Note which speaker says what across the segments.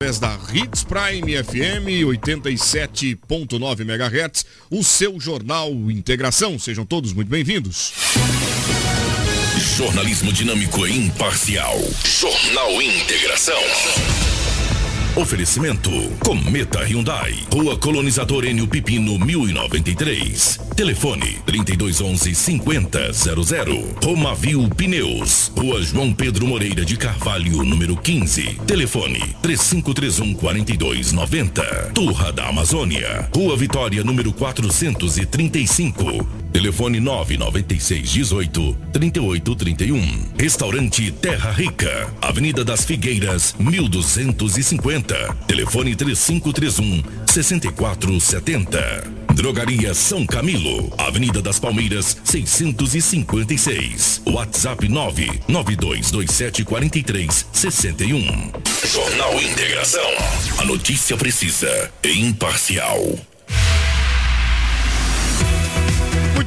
Speaker 1: através da Hits Prime FM 87.9 MHz, o seu jornal Integração. Sejam todos muito bem-vindos.
Speaker 2: Jornalismo dinâmico e imparcial. Jornal Integração. Oferecimento Cometa Hyundai, Rua Colonizador Enio Pipino 1093. Telefone 3211 5000. Romavil Pneus, Rua João Pedro Moreira de Carvalho, número 15. Telefone 3531 4290. Turra da Amazônia, Rua Vitória, número 435. Telefone 996 18 38 31. Restaurante Terra Rica, Avenida das Figueiras, 1250. Telefone 3531 6470. Drogaria São Camilo, Avenida das Palmeiras, 656. WhatsApp 99227 43 61. Jornal Integração. A notícia precisa e imparcial.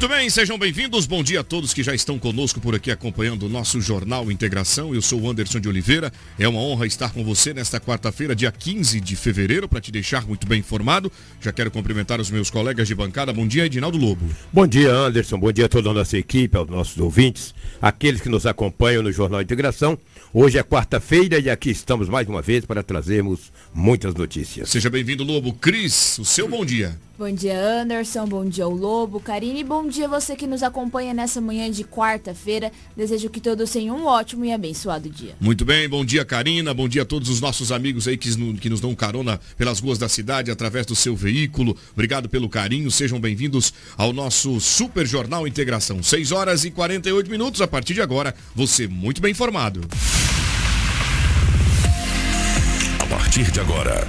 Speaker 1: Muito bem, sejam bem-vindos. Bom dia a todos que já estão conosco por aqui acompanhando o nosso Jornal Integração. Eu sou o Anderson de Oliveira. É uma honra estar com você nesta quarta-feira, dia 15 de fevereiro, para te deixar muito bem informado. Já quero cumprimentar os meus colegas de bancada. Bom dia, Edinaldo Lobo.
Speaker 3: Bom dia, Anderson. Bom dia a toda a nossa equipe, aos nossos ouvintes, aqueles que nos acompanham no Jornal Integração. Hoje é quarta-feira e aqui estamos mais uma vez para trazermos muitas notícias.
Speaker 1: Seja bem-vindo, Lobo. Cris, o seu bom dia.
Speaker 4: Bom dia, Anderson. Bom dia, o Lobo. Karine, bom dia você que nos acompanha nessa manhã de quarta-feira. Desejo que todos tenham um ótimo e abençoado dia.
Speaker 1: Muito bem, bom dia, Karina. Bom dia a todos os nossos amigos aí que, que nos dão carona pelas ruas da cidade através do seu veículo. Obrigado pelo carinho. Sejam bem-vindos ao nosso Super Jornal Integração. 6 horas e 48 minutos. A partir de agora, você muito bem informado.
Speaker 2: A partir de agora,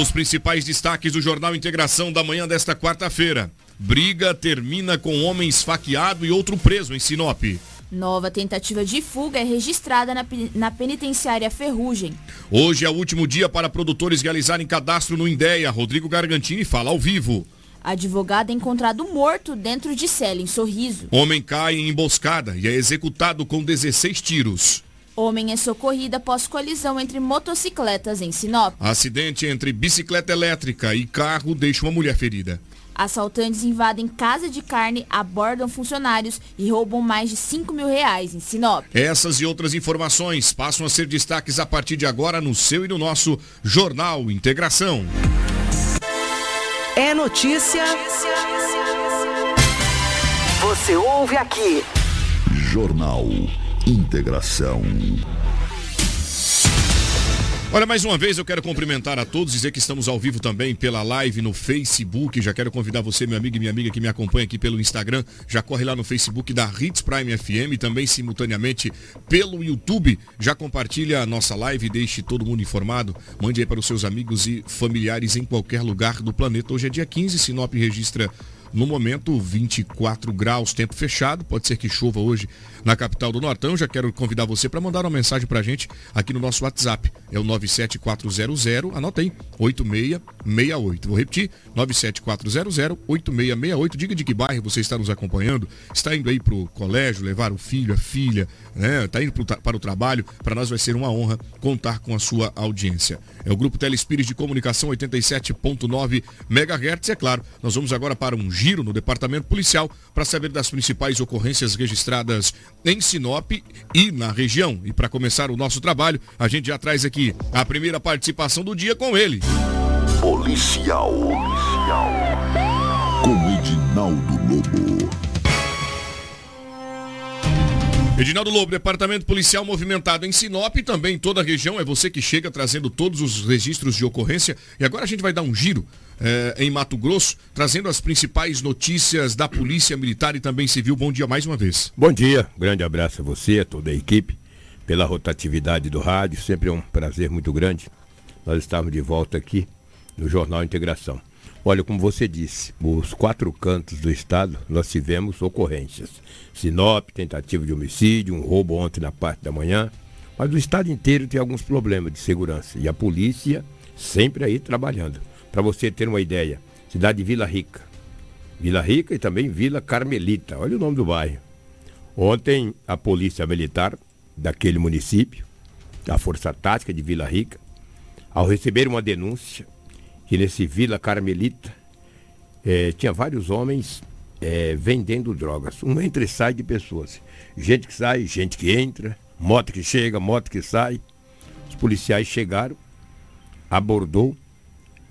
Speaker 1: Os principais destaques do Jornal Integração da manhã desta quarta-feira. Briga termina com homem esfaqueado e outro preso em Sinop.
Speaker 4: Nova tentativa de fuga é registrada na, na penitenciária Ferrugem.
Speaker 1: Hoje é o último dia para produtores realizarem cadastro no INDEA. Rodrigo Gargantini fala ao vivo.
Speaker 4: Advogado é encontrado morto dentro de cela em Sorriso.
Speaker 1: Homem cai em emboscada e é executado com 16 tiros.
Speaker 4: Homem é socorrido após colisão entre motocicletas em Sinop.
Speaker 1: Acidente entre bicicleta elétrica e carro deixa uma mulher ferida.
Speaker 4: Assaltantes invadem casa de carne, abordam funcionários e roubam mais de 5 mil reais em Sinop.
Speaker 1: Essas e outras informações passam a ser destaques a partir de agora no seu e no nosso Jornal Integração.
Speaker 5: É notícia. Você ouve aqui.
Speaker 2: Jornal Integração.
Speaker 1: Olha, mais uma vez eu quero cumprimentar a todos, dizer que estamos ao vivo também pela live no Facebook. Já quero convidar você, meu amigo e minha amiga que me acompanha aqui pelo Instagram, já corre lá no Facebook da Hits Prime FM, também simultaneamente pelo YouTube. Já compartilha a nossa live, deixe todo mundo informado. Mande aí para os seus amigos e familiares em qualquer lugar do planeta. Hoje é dia 15, Sinop registra no momento, 24 graus, tempo fechado. Pode ser que chova hoje na capital do Nortão. Já quero convidar você para mandar uma mensagem para a gente aqui no nosso WhatsApp. É o 97400, anota aí, 8668. Vou repetir, 97400 8668. Diga de que bairro você está nos acompanhando. Está indo aí para o colégio, levar o filho, a filha, né? Está indo para o trabalho. Para nós vai ser uma honra contar com a sua audiência. É o Grupo Telespires de Comunicação 87.9 MHz. É claro, nós vamos agora para um giro no Departamento Policial para saber das principais ocorrências registradas em Sinop e na região. E para começar o nosso trabalho, a gente já traz aqui a primeira participação do dia com ele.
Speaker 2: Policial. Policial. Com Edinaldo Lobo.
Speaker 1: Edinaldo Lobo, Departamento Policial movimentado em Sinop e também em toda a região. É você que chega trazendo todos os registros de ocorrência. E agora a gente vai dar um giro eh, em Mato Grosso, trazendo as principais notícias da Polícia Militar e também Civil. Bom dia mais uma vez.
Speaker 3: Bom dia, grande abraço a você, a toda a equipe. pela rotatividade do rádio. Sempre é um prazer muito grande. Nós estamos de volta aqui no Jornal Integração. Olha, como você disse, os quatro cantos do estado nós tivemos ocorrências. Sinop, tentativa de homicídio, um roubo ontem na parte da manhã. Mas o estado inteiro tem alguns problemas de segurança. E a polícia sempre aí trabalhando. Para você ter uma ideia, cidade de Vila Rica. Vila Rica e também Vila Carmelita. Olha o nome do bairro. Ontem a polícia militar daquele município, a Força Tática de Vila Rica, ao receber uma denúncia que nesse Vila Carmelita eh, tinha vários homens eh, vendendo drogas. Um entra e sai de pessoas. Gente que sai, gente que entra, moto que chega, moto que sai. Os policiais chegaram, abordou,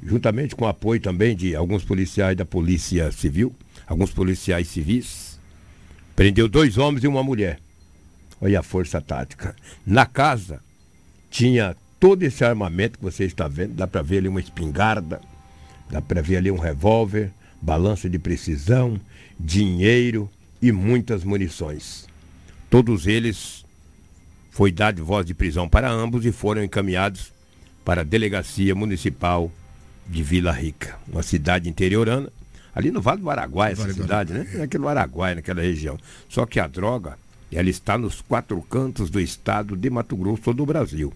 Speaker 3: juntamente com o apoio também de alguns policiais da Polícia Civil, alguns policiais civis, prendeu dois homens e uma mulher. Olha a força tática. Na casa tinha todo esse armamento que você está vendo, dá para ver ali uma espingarda, dá para ver ali um revólver, balança de precisão, dinheiro e muitas munições. Todos eles foi dado voz de prisão para ambos e foram encaminhados para a Delegacia Municipal de Vila Rica, uma cidade interiorana, ali no Vale do Araguaia, essa
Speaker 1: Vale
Speaker 3: cidade, né? Naquele Araguaia, naquela região. Só que a droga, ela está nos quatro cantos do estado de Mato Grosso ou do Brasil.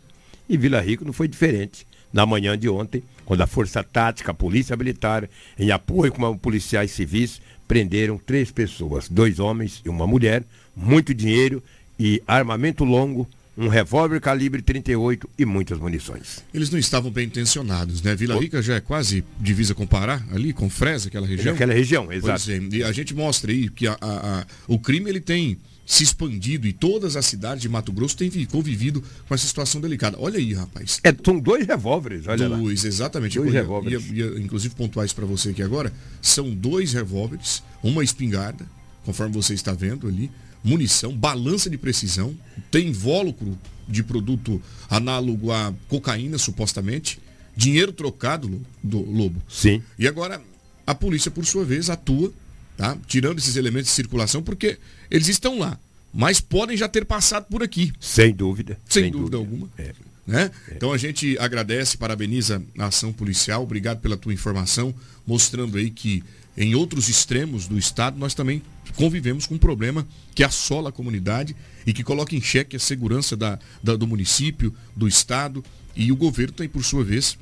Speaker 3: E Vila Rica não foi diferente. Na manhã de ontem, quando a Força Tática, a Polícia Militar, em apoio com policiais civis, prenderam três pessoas, dois homens e uma mulher, muito dinheiro e armamento longo, um revólver calibre 38 e muitas munições.
Speaker 1: Eles não estavam bem intencionados, né? Vila Rica já é quase divisa com Pará, ali, com Fresa, aquela região.
Speaker 3: Naquela região, exato.
Speaker 1: é, e a gente mostra aí que a- a- a- o crime ele tem se expandido e todas as cidades de Mato Grosso têm vi- convivido com essa situação delicada. Olha aí, rapaz.
Speaker 3: É, são dois revólveres, olha lá.
Speaker 1: Dois, exatamente.
Speaker 3: Dois revólveres.
Speaker 1: ia- ia, inclusive pontuar isso para você aqui agora. São dois revólveres, uma espingarda, conforme você está vendo ali, munição, balança de precisão, tem invólucro de produto análogo à cocaína, supostamente, dinheiro trocado do Lobo.
Speaker 3: Sim.
Speaker 1: E agora a polícia, por sua vez, atua, tá? Tirando esses elementos de circulação, porque eles estão lá, mas podem já ter passado por aqui.
Speaker 3: Sem dúvida.
Speaker 1: Sem, dúvida, alguma.
Speaker 3: É.
Speaker 1: Né? Então a gente agradece, parabeniza a ação policial, obrigado pela tua informação, mostrando aí que em outros extremos do estado nós também convivemos com um problema que assola a comunidade e que coloca em xeque a segurança da, da- do município, do estado e o governo tem, por sua vez,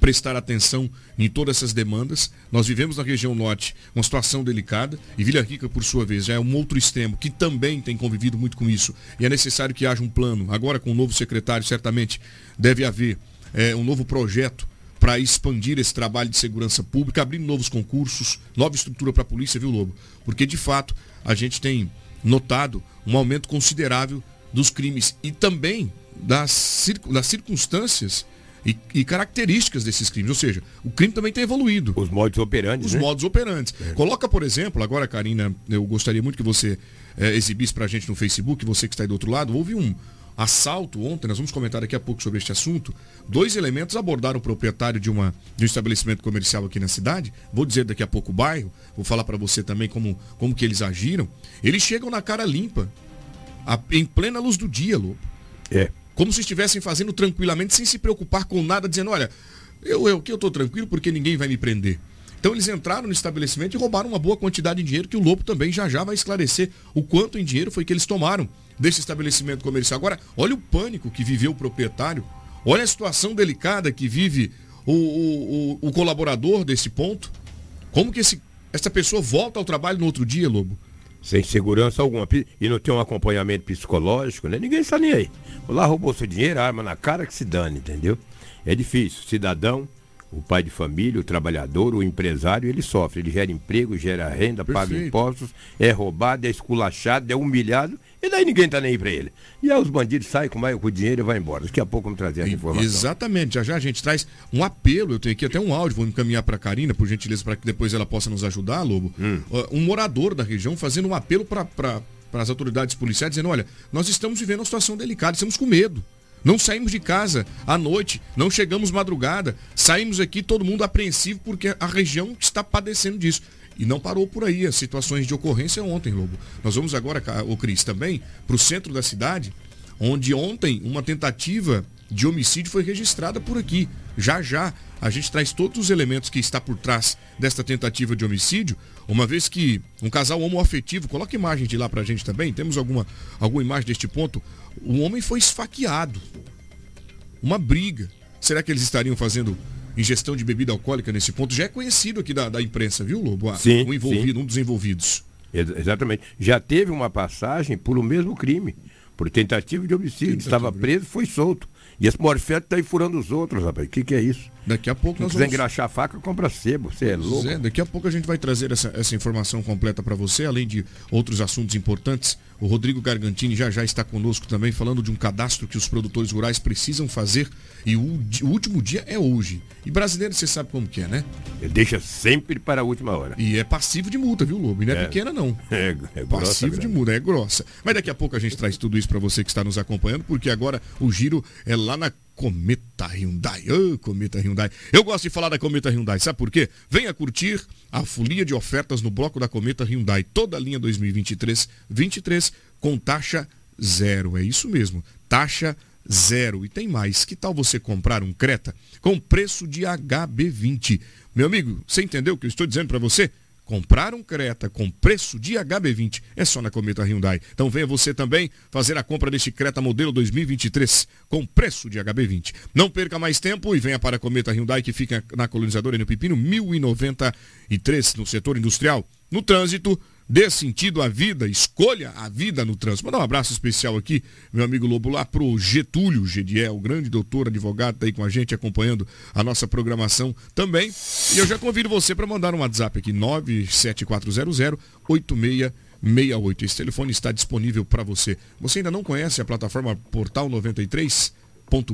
Speaker 1: prestar atenção em todas essas demandas. Nós vivemos na região norte uma situação delicada e Vila Rica, por sua vez, já é um outro extremo que também tem convivido muito com isso. E é necessário que haja um plano. Agora, com o novo secretário, certamente deve haver eh, um novo projeto para expandir esse trabalho de segurança pública, abrindo novos concursos, nova estrutura para a polícia, viu, Lobo? Porque, de fato, a gente tem notado um aumento considerável dos crimes e também das, circun- das circunstâncias e, e características desses crimes. Ou seja, o crime também tem evoluído.
Speaker 3: Os modos operantes,
Speaker 1: Os
Speaker 3: né?
Speaker 1: modos operantes. Coloca, por exemplo, agora, Karina, eu gostaria muito que você eh, exibisse pra gente no Facebook, você que está aí do outro lado, houve um assalto ontem, nós vamos comentar daqui a pouco sobre este assunto. Dois elementos abordaram o proprietário de, uma, de um estabelecimento comercial aqui na cidade. Vou dizer daqui a pouco o bairro, vou falar para você também como, como que eles agiram. Eles chegam na cara limpa, a- em plena luz do dia, Lobo
Speaker 3: É.
Speaker 1: como se estivessem fazendo tranquilamente, sem se preocupar com nada, dizendo, olha, eu, eu que eu estou tranquilo porque ninguém vai me prender. Então eles entraram no estabelecimento e roubaram uma boa quantidade de dinheiro, que o Lobo também já já vai esclarecer o quanto em dinheiro foi que eles tomaram desse estabelecimento comercial. Agora, olha o pânico que viveu o proprietário, olha a situação delicada que vive o, o, o- o colaborador desse ponto. Como que esse, essa pessoa volta ao trabalho no outro dia, Lobo?
Speaker 3: Sem segurança alguma. E não tem um acompanhamento psicológico, né? Ninguém está nem aí. Lá roubou seu dinheiro, arma na cara que se dane, entendeu? É difícil. Cidadão, o pai de família, o trabalhador, o empresário, ele sofre. Ele gera emprego, gera renda, paga
Speaker 1: Perfeito.
Speaker 3: impostos, é roubado, é esculachado, é humilhado, e daí ninguém tá nem aí pra ele. E aí os bandidos saem com, mais, com o dinheiro e vai embora. Daqui a pouco vamos trazer essa informação.
Speaker 1: Exatamente, já já a gente traz um apelo, eu tenho aqui até um áudio, vou encaminhar para a Karina, por gentileza, para que depois ela possa nos ajudar, Lobo.
Speaker 3: Hum.
Speaker 1: Um morador da região fazendo um apelo para as autoridades policiais, dizendo, olha, nós estamos vivendo uma situação delicada, estamos com medo. Não saímos de casa à noite, não chegamos madrugada, saímos aqui todo mundo apreensivo porque a região está padecendo disso. E não parou por aí as situações de ocorrência ontem, Lobo. Nós vamos agora, o Cris, também para o centro da cidade, onde ontem uma tentativa de homicídio foi registrada por aqui. Já já a gente traz todos os elementos que está por trás desta tentativa de homicídio, uma vez que um casal homoafetivo, coloca imagem de lá pra gente também, temos alguma, alguma imagem deste ponto, o homem foi esfaqueado. Uma briga. Será que eles estariam fazendo ingestão de bebida alcoólica nesse ponto? Já é conhecido aqui da, da imprensa, viu, Lobo? Ah,
Speaker 3: Sim,
Speaker 1: um envolvido,
Speaker 3: sim.
Speaker 1: um dos envolvidos.
Speaker 3: Ex- Exatamente. Já teve uma passagem por o mesmo crime, por tentativa de homicídio.
Speaker 1: Tentativa.
Speaker 3: Estava preso, foi solto. E esse morfeto tá aí furando os outros, rapaz. O que, que é isso?
Speaker 1: Daqui a pouco
Speaker 3: Se
Speaker 1: nós
Speaker 3: quiser
Speaker 1: vamos...
Speaker 3: engraxar a faca, compra sebo. Você é louco.
Speaker 1: Zé, daqui a pouco a gente vai trazer essa, essa informação completa para você, além de outros assuntos importantes. O Rodrigo Gargantini já já está conosco também, falando de um cadastro que os produtores rurais precisam fazer. E o, o último dia é hoje. E brasileiro, você sabe como que é, né?
Speaker 3: Ele deixa sempre para a última hora.
Speaker 1: E é passivo de multa, viu, Lobo? E não é,
Speaker 3: É.
Speaker 1: pequena, não.
Speaker 3: É, é grossa,
Speaker 1: Passivo de
Speaker 3: grande.
Speaker 1: multa, é grossa. Mas daqui a pouco a gente traz tudo isso para você que está nos acompanhando, porque agora o giro é lá na Cometa Hyundai. Ô, Cometa Hyundai. Eu gosto de falar da Cometa Hyundai, sabe por quê? Venha curtir a folia de ofertas no bloco da Cometa Hyundai. Toda a linha 2023-23 com taxa zero. É isso mesmo, taxa zero. E tem mais. Que tal você comprar um Creta com preço de HB20? Meu amigo, você entendeu o que eu estou dizendo para você? Comprar um Creta com preço de HB20 é só na Cometa Hyundai. Então venha você também fazer a compra deste Creta modelo 2023 com preço de HB20. Não perca mais tempo e venha para a Cometa Hyundai que fica na colonizadora no Pepino 1093 no setor industrial. No trânsito, dê sentido à vida, escolha a vida no trânsito. Mandar um abraço especial aqui, meu amigo Lobo, lá pro Getúlio Gediel, o grande doutor advogado, tá aí com a gente acompanhando a nossa programação também. E eu já convido você para mandar um WhatsApp aqui, 97400-8668. Esse telefone está disponível para você. Você ainda não conhece a plataforma Portal 93?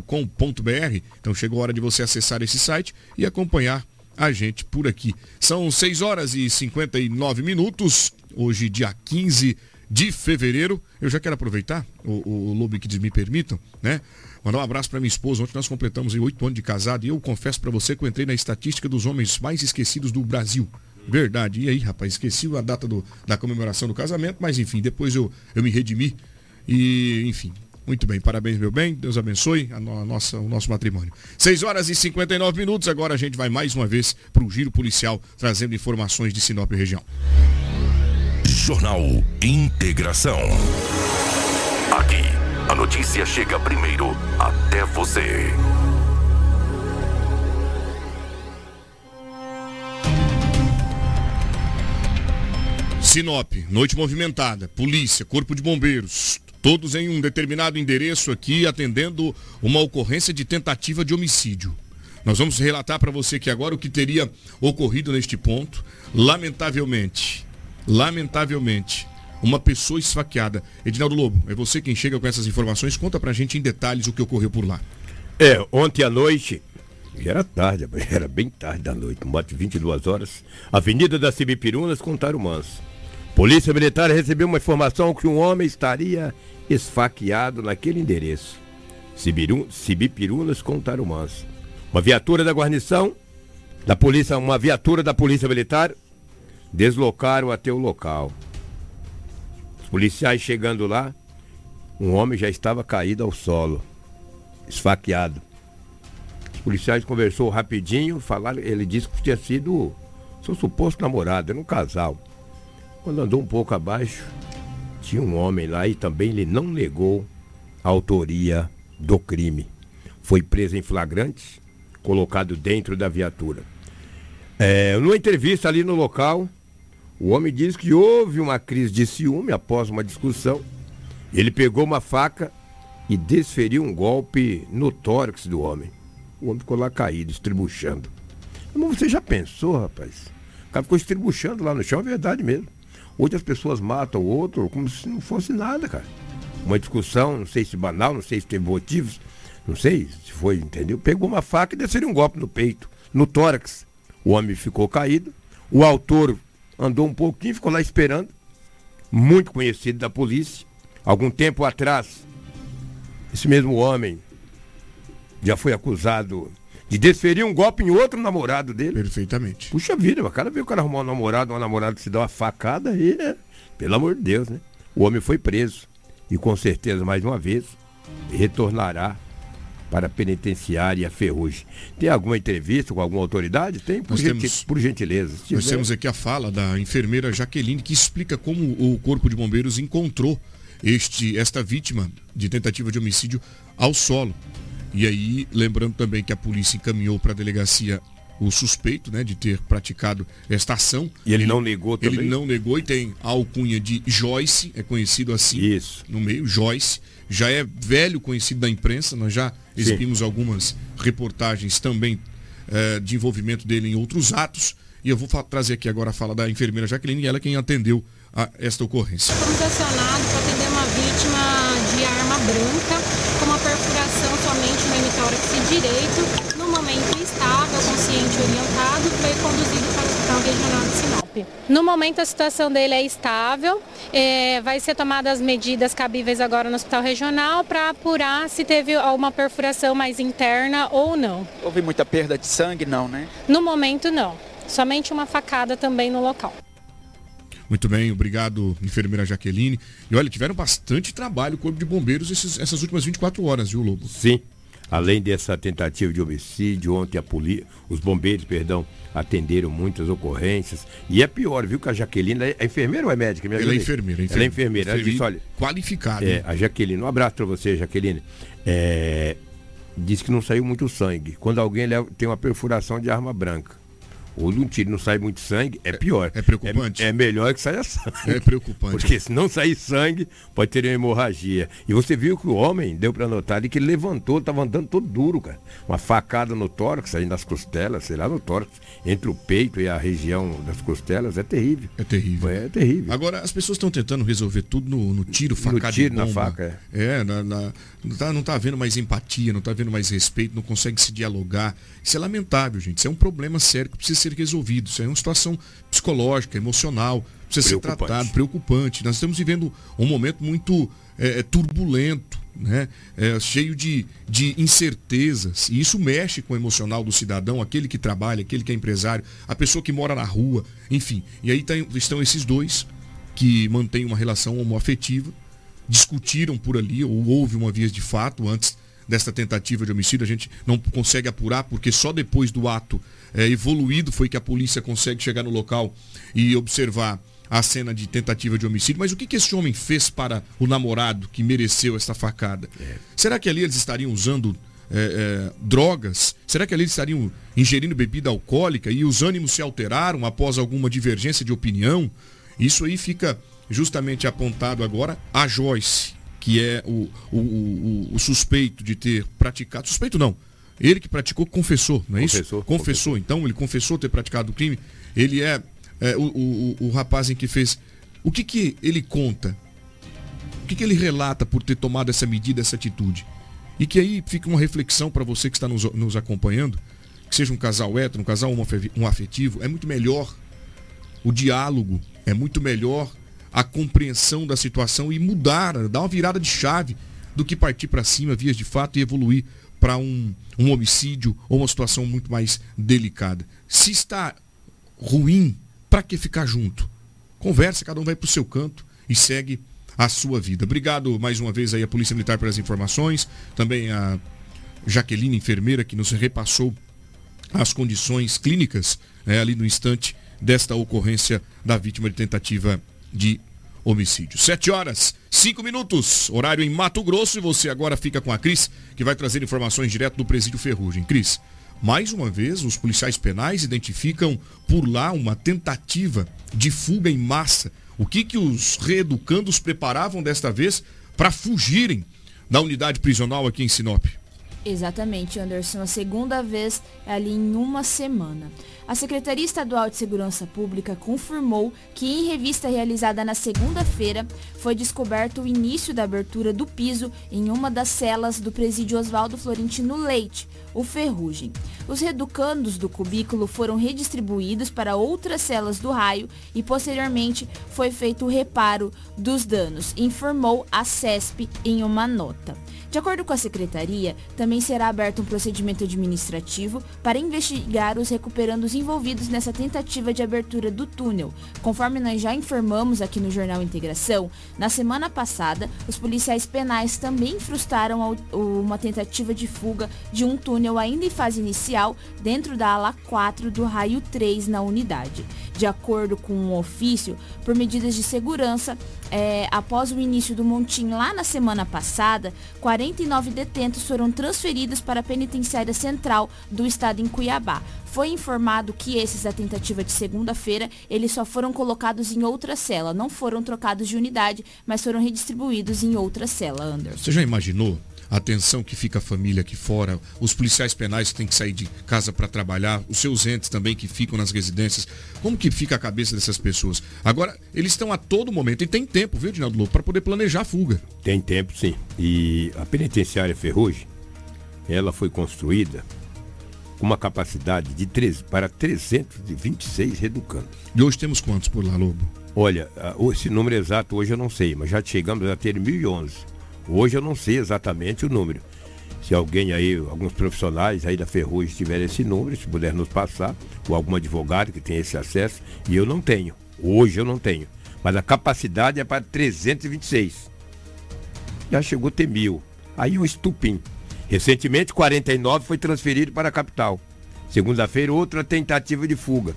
Speaker 1: .com.br. Então chegou a hora de você acessar esse site e acompanhar a gente por aqui. São 6 horas e 59 minutos, hoje dia 15 de fevereiro. Eu já quero aproveitar, o, o, Lobo que me permitam, né? Mandar um abraço para minha esposa. Ontem nós completamos oito anos de casado e eu confesso para você que eu entrei na estatística dos homens mais esquecidos do Brasil. Verdade. E aí, rapaz, esqueci a data do- da comemoração do casamento, mas enfim, depois eu, eu me redimi. E, enfim, muito bem, parabéns, meu bem. Deus abençoe a, a nossa, o nosso matrimônio. 6 horas e 59 minutos. Agora a gente vai mais uma vez para o Giro Policial, trazendo informações de Sinop região.
Speaker 2: Jornal Integração. Aqui, a notícia chega primeiro até você.
Speaker 1: Sinop, noite movimentada, polícia, corpo de bombeiros, todos em um determinado endereço aqui atendendo uma ocorrência de tentativa de homicídio. Nós vamos relatar para você que agora o que teria ocorrido neste ponto, lamentavelmente, lamentavelmente, uma pessoa esfaqueada. Edinaldo Lobo, é você quem chega com essas informações, conta pra gente em detalhes o que ocorreu por lá.
Speaker 3: É, ontem à noite, era tarde, era bem tarde da noite, bote 22 horas, Avenida das Cibipirunas com Tarumãs. Polícia Militar recebeu uma informação que um homem estaria esfaqueado naquele endereço. Cibiru, Cibipirunas com Tarumãs. Uma viatura da guarnição, da polícia, uma viatura da Polícia Militar, deslocaram até o local. Os policiais chegando lá, um homem já estava caído ao solo esfaqueado. Os policiais conversou rapidinho, falaram, ele disse que tinha sido seu suposto namorado, era um casal. Quando andou um pouco abaixo, tinha um homem lá e também ele não negou a autoria do crime. Foi preso em flagrante, colocado dentro da viatura. É, numa entrevista ali no local, o homem disse que houve uma crise de ciúme após uma discussão. Ele pegou uma faca e desferiu um golpe no tórax do homem. O homem ficou lá caído, estribuchando. Mas você já pensou, rapaz? O cara ficou estribuchando lá no chão, é verdade mesmo. Hoje as pessoas matam o outro como se não fosse nada, cara. Uma discussão, não sei se banal, não sei se teve motivos, não sei se foi, entendeu? Pegou uma faca e desferiu um golpe no peito, no tórax. O homem ficou caído. O autor andou um pouquinho, ficou lá esperando. Muito conhecido da polícia. Algum tempo atrás, esse mesmo homem já foi acusado de desferir um golpe em outro namorado dele.
Speaker 1: Perfeitamente.
Speaker 3: Puxa vida, o cara veio o cara arrumar um namorado, uma namorada que se dá uma facada aí, né? Pelo amor de Deus, né? O homem foi preso. E com certeza, mais uma vez, retornará para a penitenciária Ferrugem. Tem alguma entrevista com alguma autoridade? Tem, por,
Speaker 1: Nós
Speaker 3: genti-
Speaker 1: temos-
Speaker 3: por gentileza.
Speaker 1: Nós
Speaker 3: tiver-
Speaker 1: temos aqui a fala da enfermeira Jaqueline, que explica como o Corpo de Bombeiros encontrou este, esta vítima de tentativa de homicídio ao solo. E aí, lembrando também que a polícia encaminhou para a delegacia o suspeito né, de ter praticado esta ação.
Speaker 3: E ele não negou
Speaker 1: Ele
Speaker 3: também?
Speaker 1: não negou e tem a alcunha de Joyce, é conhecido assim
Speaker 3: Isso.
Speaker 1: no meio, Joyce. Já é velho conhecido da imprensa, nós já exibimos algumas reportagens também eh, de envolvimento dele em outros atos. E eu vou trazer aqui agora a fala da enfermeira Jaqueline, e ela é quem atendeu a esta ocorrência.
Speaker 6: Fomos acionados para atender uma vítima de arma branca com uma perfuração somente no hemitórax direito. No momento estável, consciente e orientado, foi conduzido para o Hospital Regional de Sinop. No momento a situação dele é estável, é, vai ser tomadas as medidas cabíveis agora no Hospital Regional para apurar se teve alguma perfuração mais interna ou não.
Speaker 7: Houve muita perda de sangue, não, né?
Speaker 6: No momento não, somente uma facada também no local.
Speaker 1: Muito bem, obrigado, enfermeira Jaqueline. E olha, tiveram bastante trabalho o Corpo de Bombeiros esses- essas últimas 24 horas, viu, Lobo?
Speaker 3: Sim. Além dessa tentativa de homicídio, ontem a polícia, os bombeiros, perdão, atenderam muitas ocorrências. E é pior, viu, que a Jaqueline é enfermeira ou é médica? Me
Speaker 1: Ela é
Speaker 3: aí.
Speaker 1: enfermeira,
Speaker 3: Ela é enfermeira. Ela disse, olha,
Speaker 1: qualificada.
Speaker 3: é, a Jaqueline, um abraço para você, Jaqueline. É, diz que não saiu muito sangue. Quando alguém leva- tem uma perfuração de arma branca, de um tiro não sai muito sangue, é pior.
Speaker 1: é preocupante.
Speaker 3: É, é melhor que saia sangue.
Speaker 1: É preocupante.
Speaker 3: Porque se não sair sangue, pode ter uma hemorragia. E você viu que o homem, deu para notar ali que ele levantou, estava andando todo duro, cara. Uma facada no tórax, aí nas costelas, sei lá, no tórax, entre o peito e a região das costelas, é terrível.
Speaker 1: É terrível.
Speaker 3: É terrível.
Speaker 1: Agora, as pessoas estão tentando resolver tudo no, no tiro, facada
Speaker 3: tiro,
Speaker 1: e
Speaker 3: na faca,
Speaker 1: É, na- na- não, tá, não tá havendo mais empatia, não tá havendo mais respeito, não consegue se dialogar. Isso é lamentável, gente. Isso é um problema sério que precisa ser resolvido. Isso é uma situação psicológica, emocional, precisa ser tratado, preocupante. Nós estamos vivendo um momento muito é, turbulento, né? É, cheio de, de incertezas. E isso mexe com o emocional do cidadão, aquele que trabalha, aquele que é empresário, a pessoa que mora na rua, enfim. E aí tá- estão esses dois que mantêm uma relação homoafetiva, discutiram por ali, ou houve uma via de fato antes desta tentativa de homicídio. A gente não consegue apurar, porque só depois do ato é, evoluído foi que a polícia consegue chegar no local e observar a cena de tentativa de homicídio. Mas o que, que esse homem fez para o namorado que mereceu esta facada? Será que ali eles estariam usando é, é, drogas? Será que ali eles estariam ingerindo bebida alcoólica e os ânimos se alteraram após alguma divergência de opinião? Isso aí fica justamente apontado agora a Joyce, que é o, o, o- o suspeito de ter praticado. Suspeito não. Ele que praticou confessou, não é isso?
Speaker 3: Confessou,
Speaker 1: Confessou. Então ele confessou ter praticado o crime. Ele é, é, o, o, o- rapaz em que fez. O que, que ele conta? O que, que ele relata por ter tomado essa medida, essa atitude? E que aí fica uma reflexão para você que está nos, nos acompanhando, que seja um casal hétero, um casal um afetivo, é muito melhor o diálogo, é muito melhor a compreensão da situação e mudar, dar uma virada de chave do que partir para cima, vias de fato, e evoluir para um, um homicídio ou uma situação muito mais delicada. Se está ruim, para que ficar junto? Conversa, cada um vai para o seu canto e segue a sua vida. Obrigado mais uma vez aí à Polícia Militar pelas informações, também a Jaqueline, enfermeira, que nos repassou as condições clínicas né, ali no instante desta ocorrência da vítima de tentativa de homicídio. Sete horas, cinco minutos, horário em Mato Grosso e você agora fica com a Cris, que vai trazer informações direto do presídio Ferrugem. Cris, mais uma vez, os policiais penais identificam por lá uma tentativa de fuga em massa. O que, que os reeducandos preparavam desta vez para fugirem da unidade prisional aqui em Sinop?
Speaker 4: Exatamente, Anderson. A segunda vez é ali em uma semana. A Secretaria Estadual de Segurança Pública confirmou que em revista realizada na segunda-feira foi descoberto o início da abertura do piso em uma das celas do presídio Oswaldo Florentino Leite, o Ferrugem. Os reeducandos do cubículo foram redistribuídos para outras celas do raio e posteriormente foi feito o reparo dos danos, informou a CESP em uma nota. De acordo com a secretaria, também será aberto um procedimento administrativo para investigar os recuperandos envolvidos nessa tentativa de abertura do túnel. Conforme nós já informamos aqui no Jornal Integração, na semana passada, os policiais penais também frustraram uma tentativa de fuga de um túnel ainda em fase inicial dentro da ala 4 do raio 3 na unidade. De acordo com um ofício, por medidas de segurança, é, após o início do montim lá na semana passada, 49 detentos foram transferidos para a penitenciária central do estado em Cuiabá. Foi informado que esses da tentativa de segunda-feira, eles só foram colocados em outra cela, não foram trocados de unidade, mas foram redistribuídos em outra cela, Anderson.
Speaker 1: Você já imaginou a atenção que fica a família aqui fora, os policiais penais que têm que sair de casa para trabalhar, os seus entes também que ficam nas residências. Como que fica a cabeça dessas pessoas? Agora, eles estão a todo momento e tem tempo, viu, Dinaldo Lobo, para poder planejar a fuga.
Speaker 3: Tem tempo, sim. E a penitenciária Ferrugem, ela foi construída com uma capacidade de 13, para 326 reeducandos.
Speaker 1: E hoje temos quantos por lá, Lobo?
Speaker 3: Olha, esse número exato hoje eu não sei, mas já chegamos a ter 1011. Hoje eu não sei exatamente o número. Se alguém aí, alguns profissionais aí da Ferrugem tiverem esse número, se puder nos passar, ou algum advogado que tenha esse acesso, e eu não tenho. Hoje eu não tenho. Mas a capacidade é para 326. Já chegou a ter mil. Aí um estupim. Recentemente, 49 foi transferido para a capital. Segunda-feira, outra tentativa de fuga.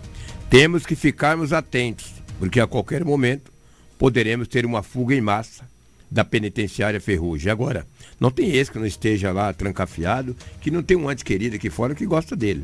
Speaker 3: Temos que ficarmos atentos, porque a qualquer momento poderemos ter uma fuga em massa da penitenciária Ferrugem. Agora, não tem esse que não esteja lá trancafiado, que não tem um antes querido aqui fora que gosta dele.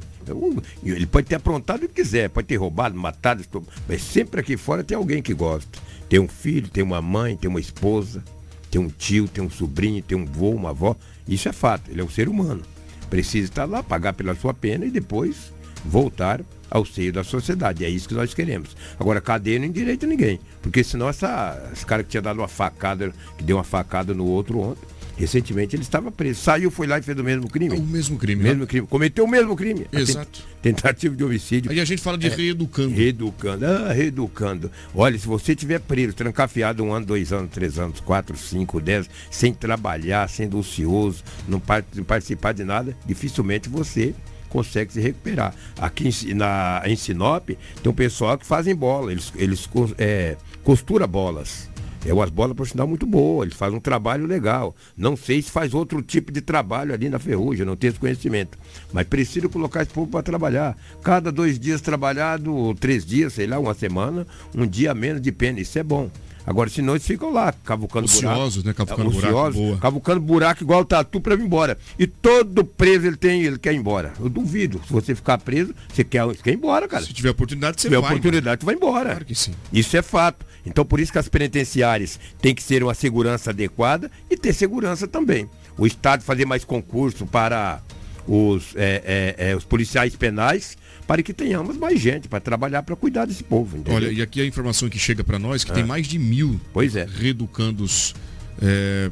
Speaker 3: Ele pode ter aprontado o que quiser, pode ter roubado, matado, mas sempre aqui fora tem alguém que gosta. Tem um filho, tem uma mãe, tem uma esposa, tem um tio, tem um sobrinho, tem um vô, uma avó. Isso é fato, ele é um ser humano. Precisa estar lá, pagar pela sua pena e depois voltar ao seio da sociedade. É isso que nós queremos. Agora, cadeia não endireita ninguém. Porque senão essa, esse cara que tinha dado uma facada, que deu uma facada no outro ontem, recentemente ele estava preso. Saiu, foi lá e fez o mesmo crime.
Speaker 1: O mesmo crime.
Speaker 3: Mesmo né? crime. Cometeu o mesmo crime.
Speaker 1: Exato.
Speaker 3: Tentativa de homicídio.
Speaker 1: Aí a gente fala de é, reeducando.
Speaker 3: Reeducando. Ah, reeducando. Olha, se você tiver preso, trancafiado um ano, dois anos, três anos, quatro, cinco, dez, sem trabalhar, sendo ocioso, não participar de nada, dificilmente você consegue se recuperar. Aqui na, em Sinop tem um pessoal que fazem bola, eles, eles é, costura bolas. É umas bolas, por sinal, muito boas. Eles fazem um trabalho legal. Não sei se faz outro tipo de trabalho ali na ferrugem, não tenho esse conhecimento. Mas preciso colocar esse povo para trabalhar. Cada dois dias trabalhado, três dias, sei lá, uma semana, um dia menos de pena. Isso é bom. Agora, senão eles ficam lá, cavucando
Speaker 1: Ociosos,
Speaker 3: buraco.
Speaker 1: né? Cavucando é, buraco. Boa.
Speaker 3: Cavucando buraco igual o tatu para ir embora. E todo preso ele tem, ele quer ir embora. Eu duvido. Se você ficar preso, você quer, você quer ir embora, cara.
Speaker 1: Se tiver oportunidade, você
Speaker 3: Se tiver vai. oportunidade, você vai embora.
Speaker 1: Claro que sim.
Speaker 3: Isso é fato. Então, por isso que as penitenciárias têm que ser uma segurança adequada e ter segurança também. O Estado fazer mais concurso para os, é, é, é, os policiais penais para que tenhamos mais gente para trabalhar para cuidar desse povo.
Speaker 1: Entendeu? Olha, e aqui a informação que chega para nós que tem mais de mil
Speaker 3: pois é.
Speaker 1: reeducandos é,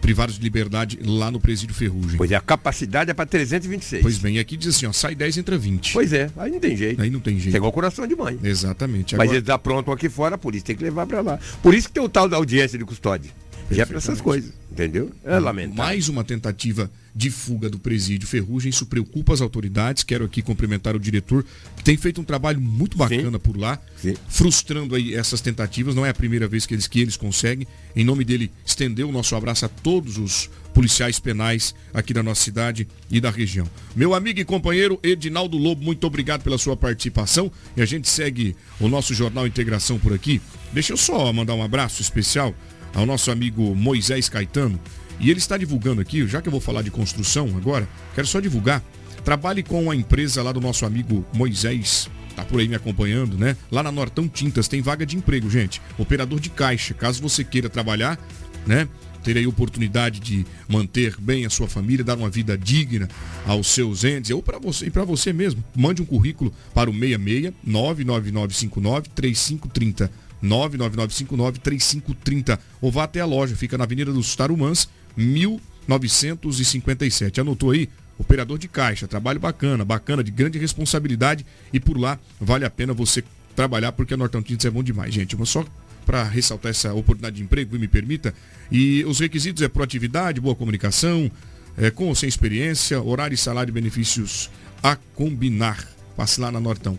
Speaker 1: privados de liberdade lá no presídio Ferrugem.
Speaker 3: Pois é, a capacidade é para 326.
Speaker 1: Pois bem, e aqui diz assim, ó, sai 10, entra 20.
Speaker 3: Pois é, aí não tem jeito.
Speaker 1: Aí não tem jeito.
Speaker 3: É igual coração de mãe.
Speaker 1: Exatamente.
Speaker 3: Agora... Mas eles aprontam aqui fora, a polícia tem que levar para lá. Por isso que tem o tal da audiência de custódia. Já é para essas coisas, entendeu? É lamentável.
Speaker 1: Mais uma tentativa de fuga do presídio Ferrugem, isso preocupa as autoridades. Quero aqui cumprimentar o diretor, que tem feito um trabalho muito bacana Sim. por lá, Sim. frustrando aí essas tentativas. Não é a primeira vez que eles, que eles conseguem. Em nome dele, estendeu o nosso abraço a todos os policiais penais aqui da nossa cidade e da região. Meu amigo e companheiro Edinaldo Lobo, muito obrigado pela sua participação. E a gente segue o nosso Jornal Integração por aqui. Deixa eu só mandar um abraço especial ao nosso amigo Moisés Caetano. E ele está divulgando aqui, já que eu vou falar de construção agora, quero só divulgar. Trabalhe com a empresa lá do nosso amigo Moisés, tá por aí me acompanhando, né? Lá na Nortão Tintas tem vaga de emprego, gente. Operador de caixa, caso você queira trabalhar, né? Ter aí oportunidade de manter bem a sua família, dar uma vida digna aos seus entes, ou para você e para você mesmo. Mande um currículo para o 66 99959 3530 999593530 ou vá até a loja, fica na Avenida dos Tarumãs, 1957. Anotou aí? Operador de caixa, trabalho bacana, bacana, de grande responsabilidade e por lá vale a pena você trabalhar porque a Norton Tintas é bom demais, gente. Mas só para ressaltar essa oportunidade de emprego, me permita. E os requisitos é proatividade, boa comunicação, é, com ou sem experiência, horário, salário e benefícios a combinar. Passe lá na Nortão.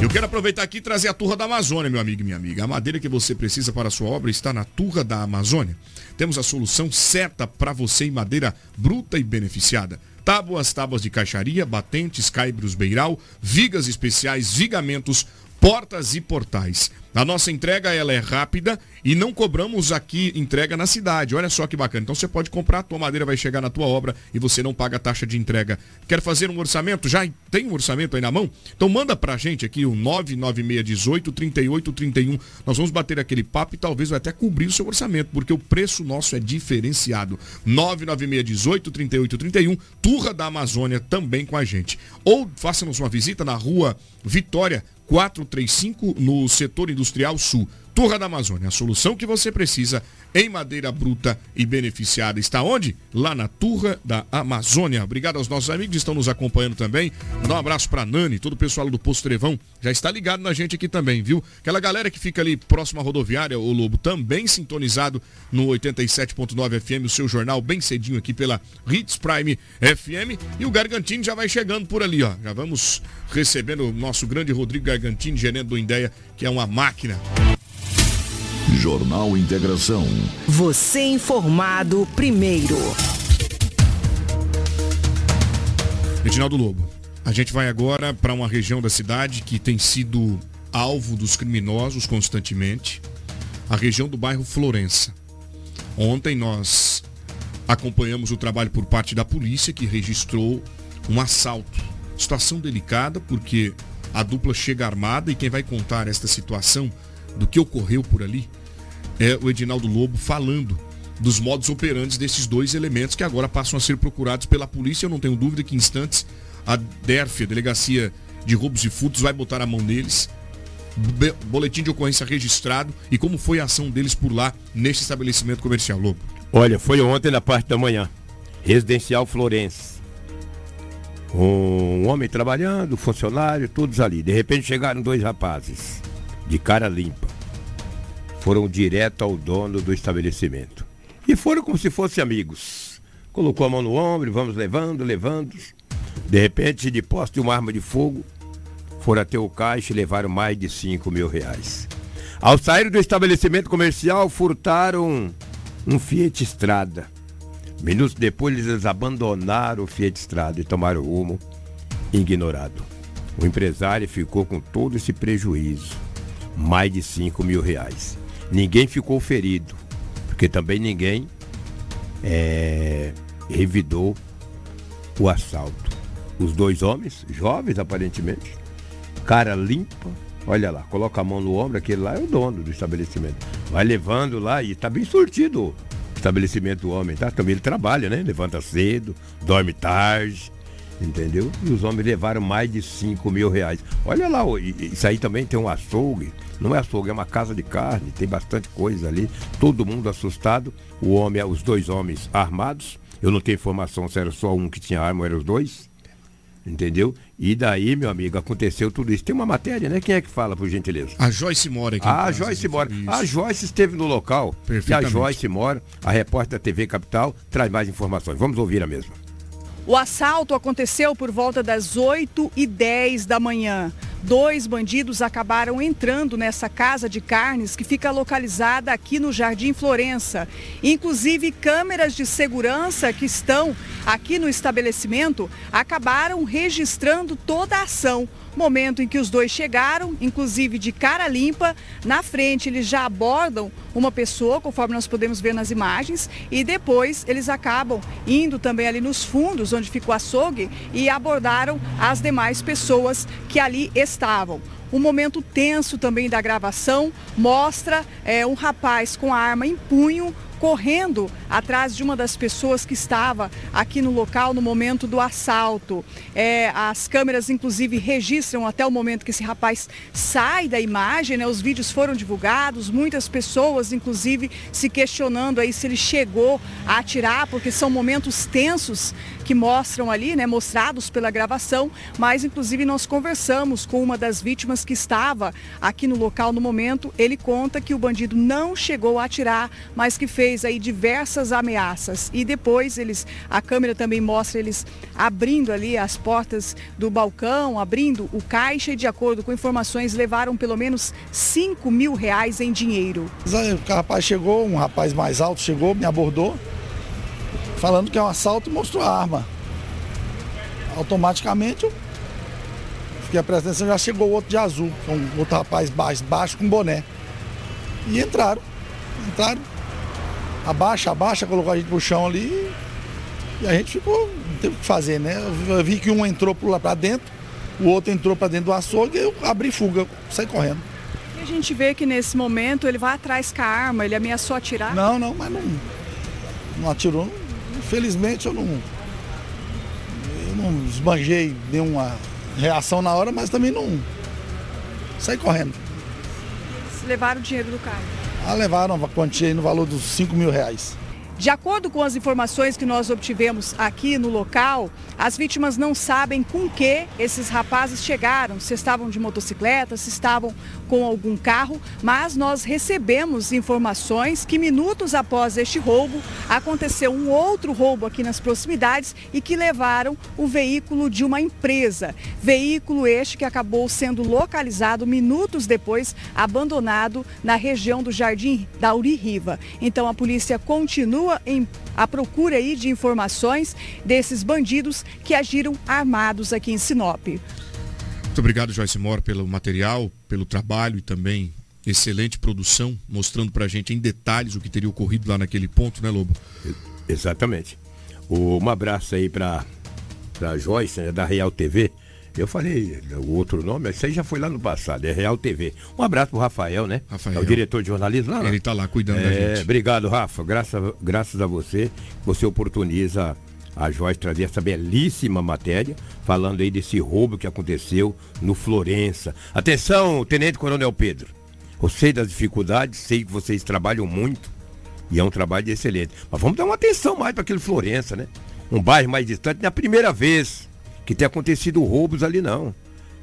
Speaker 1: Eu quero aproveitar aqui e trazer a Turra da Amazônia, meu amigo e minha amiga. A madeira que você precisa para a sua obra está na Turra da Amazônia. Temos a solução certa para você em madeira bruta e beneficiada. Tábuas, tábuas de caixaria, batentes, caibros beiral, vigas especiais, vigamentos, portas e portais. A nossa entrega ela é rápida e não cobramos aqui entrega na cidade. Olha só que bacana. Então você pode comprar, a tua madeira vai chegar na tua obra e você não paga a taxa de entrega. Quer fazer um orçamento? Já tem um orçamento aí na mão? Então manda pra gente aqui o 99618 3831. Nós vamos bater aquele papo e talvez vai até cobrir o seu orçamento, porque o preço nosso é diferenciado. 99618 3831, Turra da Amazônia também com a gente. Ou faça-nos uma visita na rua Vitória 435 no setor industrial sul. Turra da Amazônia, a solução que você precisa em madeira bruta e beneficiada. Está onde? Lá na Turra da Amazônia. Obrigado aos nossos amigos que estão nos acompanhando também. Mandar um abraço para Nani, todo o pessoal do Posto Trevão já está ligado na gente aqui também, viu? Aquela galera que fica ali próxima à rodoviária, o Lobo, também sintonizado no 87.9 FM, o seu jornal bem cedinho aqui pela Hits Prime FM. E o Gargantini já vai chegando por ali, ó. Já vamos recebendo o nosso grande Rodrigo Gargantini, gerente do Ideia, que é uma máquina.
Speaker 2: Jornal Integração.
Speaker 5: Você informado primeiro.
Speaker 1: Reginaldo Lobo, a gente vai agora para uma região da cidade que tem sido alvo dos criminosos constantemente, a região do bairro Florença. Ontem nós acompanhamos o trabalho por parte da polícia que registrou um assalto. Situação delicada porque a dupla chega armada e quem vai contar esta situação do que ocorreu por ali é o Edinaldo Lobo falando dos modos operantes desses dois elementos que agora passam a ser procurados pela polícia. Eu não tenho dúvida que em instantes a DERF, a Delegacia de Roubos e Furtos, vai botar a mão neles. Boletim de ocorrência registrado e como foi a ação deles por lá neste estabelecimento comercial, Lobo?
Speaker 3: Olha, foi ontem na parte da manhã. Residencial Florença. Um homem trabalhando, funcionário, todos ali. De repente chegaram dois rapazes, de cara limpa foram direto ao dono do estabelecimento. E foram como se fossem amigos. Colocou a mão no ombro, vamos levando, levando. De repente, de posse de uma arma de fogo, foram até o caixa e levaram mais de 5 mil reais. Ao sair do estabelecimento comercial, furtaram um Fiat Estrada. Minutos depois, eles abandonaram o Fiat Estrada e tomaram rumo ignorado. O empresário ficou com todo esse prejuízo, mais de 5 mil reais. Ninguém ficou ferido, porque também ninguém é, revidou o assalto. Os dois homens, jovens aparentemente, cara limpa, olha lá, coloca a mão no ombro, aquele lá é o dono do estabelecimento. Vai levando lá e tá bem sortido o estabelecimento do homem, tá? Também ele trabalha, né? Levanta cedo, dorme tarde, entendeu? E os homens levaram mais de 5 mil reais. Olha lá, isso aí também tem um açougue. Não é açougue, é uma casa de carne, tem bastante coisa ali. Todo mundo assustado. O homem, os dois homens armados. Eu não tenho informação se era só um que tinha arma ou eram os dois. Entendeu? E daí, meu amigo, aconteceu tudo isso. Tem uma matéria, né? Quem é que fala, por gentileza?
Speaker 1: A Joyce mora aqui.
Speaker 3: Ah, a Joyce mora. A Joyce esteve no local. E a Joyce mora. A repórter da TV Capital traz mais informações. Vamos ouvir a mesma.
Speaker 8: O assalto aconteceu por volta das 8 e 10 da manhã. Dois bandidos acabaram entrando nessa casa de carnes que fica localizada aqui no Jardim Florença. Inclusive, câmeras de segurança que estão aqui no estabelecimento acabaram registrando toda a ação. Momento em que os dois chegaram, inclusive de cara limpa, na frente eles já abordam uma pessoa, conforme nós podemos ver nas imagens, e depois eles acabam indo também ali nos fundos, onde fica o açougue, e abordaram as demais pessoas que ali estavam. Um momento tenso também da gravação mostra é, um rapaz com a arma em punho correndo atrás de uma das pessoas que estava aqui no local no momento do assalto. É, as câmeras, inclusive, registram até o momento que esse rapaz sai da imagem, né? os vídeos foram divulgados, muitas pessoas, inclusive, se questionando aí se ele chegou a atirar, porque são momentos tensos que mostram ali, né, mostrados pela gravação, mas inclusive nós conversamos com uma das vítimas que estava aqui no local no momento. Ele conta que o bandido não chegou a atirar, mas que fez aí diversas ameaças. E depois eles, a câmera também mostra eles abrindo ali as portas do balcão, abrindo o caixa e de acordo com informações levaram pelo menos 5 mil reais em dinheiro.
Speaker 9: O rapaz chegou, um rapaz mais alto chegou, me abordou, falando que é um assalto e mostrou a arma. Automaticamente eu fiquei a presença, já chegou outro de azul, um outro rapaz baixo, baixo com boné. E entraram, entraram, abaixa, abaixa, colocou a gente pro chão ali e a gente ficou, não teve o que fazer, né? Eu vi que um entrou lá para dentro, o outro entrou para dentro do açougue e eu abri fuga, saí correndo.
Speaker 8: E a gente vê que nesse momento ele vai atrás com a arma, ele ameaçou atirar?
Speaker 9: Não, não, mas não, não atirou. Infelizmente eu não, eu não esbanjei nenhuma reação na hora, mas também não saí correndo.
Speaker 8: Levaram o dinheiro do carro?
Speaker 9: Ah, levaram uma quantia no valor dos 5 mil reais.
Speaker 8: De acordo com as informações que nós obtivemos aqui no local, as vítimas não sabem com que esses rapazes chegaram, se estavam de motocicleta, se estavam com algum carro, mas nós recebemos informações que minutos após este roubo aconteceu um outro roubo aqui nas proximidades e que levaram o veículo de uma empresa. Veículo este que acabou sendo localizado minutos depois, abandonado na região do Jardim da Uri Riva. Então a polícia continua em a procura aí de informações desses bandidos que agiram armados aqui em Sinop.
Speaker 1: Muito obrigado, Joyce Moore, pelo material, pelo trabalho e também excelente produção, mostrando para a gente em detalhes o que teria ocorrido lá naquele ponto, né, Lobo?
Speaker 3: Exatamente. Um abraço aí para a Joyce, né, da Real TV. Eu falei o outro nome, isso aí já foi lá no passado, é Real TV. Um abraço pro Rafael, né? Rafael. É o diretor de jornalismo lá.
Speaker 1: Né? Ele está lá cuidando é, da gente.
Speaker 3: Obrigado, Rafa. Graças, graças a você, você oportuniza a Joyce trazer essa belíssima matéria, falando aí desse roubo que aconteceu no Florença. Atenção, Tenente Coronel Pedro. Eu sei das dificuldades, sei que vocês trabalham muito e é um trabalho excelente. Mas vamos dar uma atenção mais para aquele Florença, né? Um bairro mais distante, não é primeira vez que tem acontecido roubos ali, não.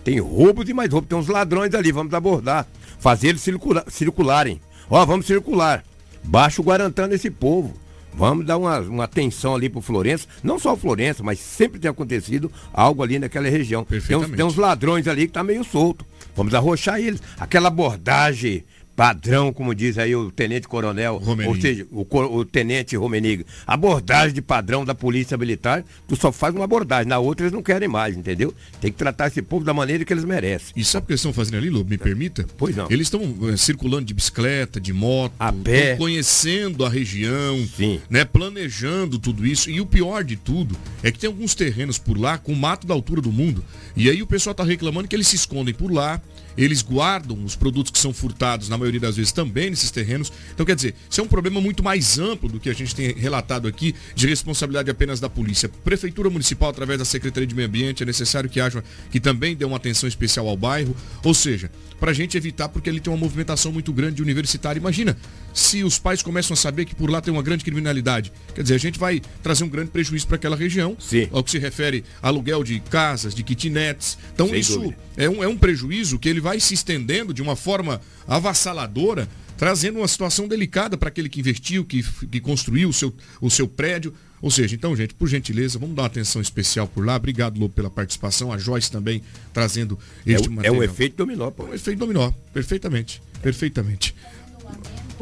Speaker 3: Tem roubos e mais roubos, tem uns ladrões ali, vamos abordar. Fazer eles circula circularem. Ó, vamos circular. Baixa o Guarantã nesse povo. Vamos dar uma, uma atenção ali pro Florença, não só o Florença, mas sempre tem acontecido algo ali naquela região. Tem uns, tem uns ladrões ali que tá meio solto. Vamos arrochar eles. Aquela abordagem padrão, como diz aí o tenente coronel, ou seja, o, o, tenente Romeniga. Abordagem de padrão da polícia militar, tu só faz uma abordagem, na outra eles não querem mais, entendeu? Tem que tratar esse povo da maneira que eles merecem.
Speaker 1: E sabe o que eles estão fazendo ali, Lu? Me permita?
Speaker 3: Pois não.
Speaker 1: Eles estão uh, circulando de bicicleta, de moto,
Speaker 3: a pé,
Speaker 1: conhecendo a região,
Speaker 3: Sim.
Speaker 1: né, planejando tudo isso. E o pior de tudo é que tem alguns terrenos por lá com mato da altura do mundo. E aí o pessoal está reclamando que eles se escondem por lá, eles guardam os produtos que são furtados, na maioria das vezes, também nesses terrenos. Então, quer dizer, isso é um problema muito mais amplo do que a gente tem relatado aqui, de responsabilidade apenas da polícia. Prefeitura Municipal, através da Secretaria de Meio Ambiente, é necessário que haja, que também dê uma atenção especial ao bairro. Ou seja, para a gente evitar, porque ele tem uma movimentação muito grande universitária. Imagina, se os pais começam a saber que por lá tem uma grande criminalidade. Quer dizer, a gente vai trazer um grande prejuízo para aquela região,
Speaker 3: Sim.
Speaker 1: ao que se refere a aluguel de casas, de kitnets. Então,
Speaker 3: Sem
Speaker 1: isso é um, é um prejuízo que ele vai vai se estendendo de uma forma avassaladora, trazendo uma situação delicada para aquele que investiu, que, que construiu o seu, o seu prédio. Ou seja, então, gente, por gentileza, vamos dar uma atenção especial por lá. Obrigado, Lobo, pela participação. A Joyce também trazendo este
Speaker 3: é,
Speaker 1: material.
Speaker 3: É um efeito dominó, pô.
Speaker 1: É um efeito dominó. Perfeitamente. Perfeitamente.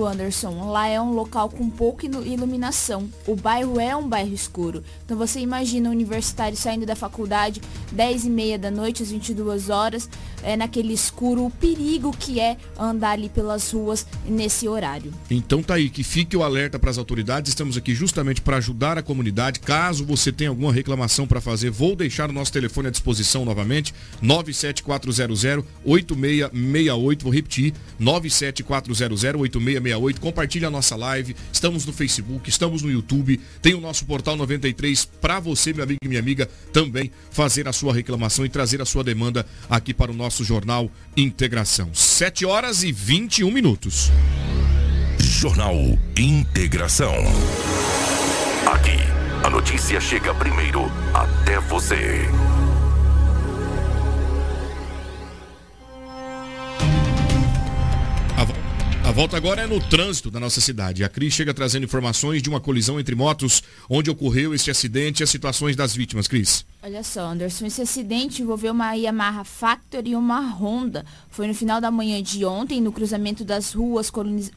Speaker 4: Anderson, lá é um local com pouca iluminação. O bairro é um bairro escuro. Então você imagina um universitário saindo da faculdade 10 e meia da noite, às 22 horas, é, naquele escuro, o perigo que é andar ali pelas ruas nesse horário.
Speaker 1: Então tá aí, que fique o alerta para as autoridades. Estamos aqui justamente para ajudar a comunidade. Caso você tenha alguma reclamação para fazer, vou deixar o nosso telefone à disposição novamente, 97400 8668. Vou repetir, 97400 8668. 68. Compartilhe a nossa live. Estamos no Facebook, estamos no YouTube. Tem o nosso portal 93 para você, meu amigo e minha amiga, também fazer a sua reclamação e trazer a sua demanda aqui para o nosso jornal Integração. 7 horas e 21 minutos.
Speaker 2: Jornal Integração. Aqui A notícia chega primeiro até você.
Speaker 1: Volta agora é no trânsito da nossa cidade. A Cris chega trazendo informações de uma colisão entre motos onde ocorreu este acidente e as situações das vítimas, Cris.
Speaker 4: Olha só, Anderson, esse acidente envolveu uma Yamaha Factory e uma Honda. Foi no final da manhã de ontem, no cruzamento das ruas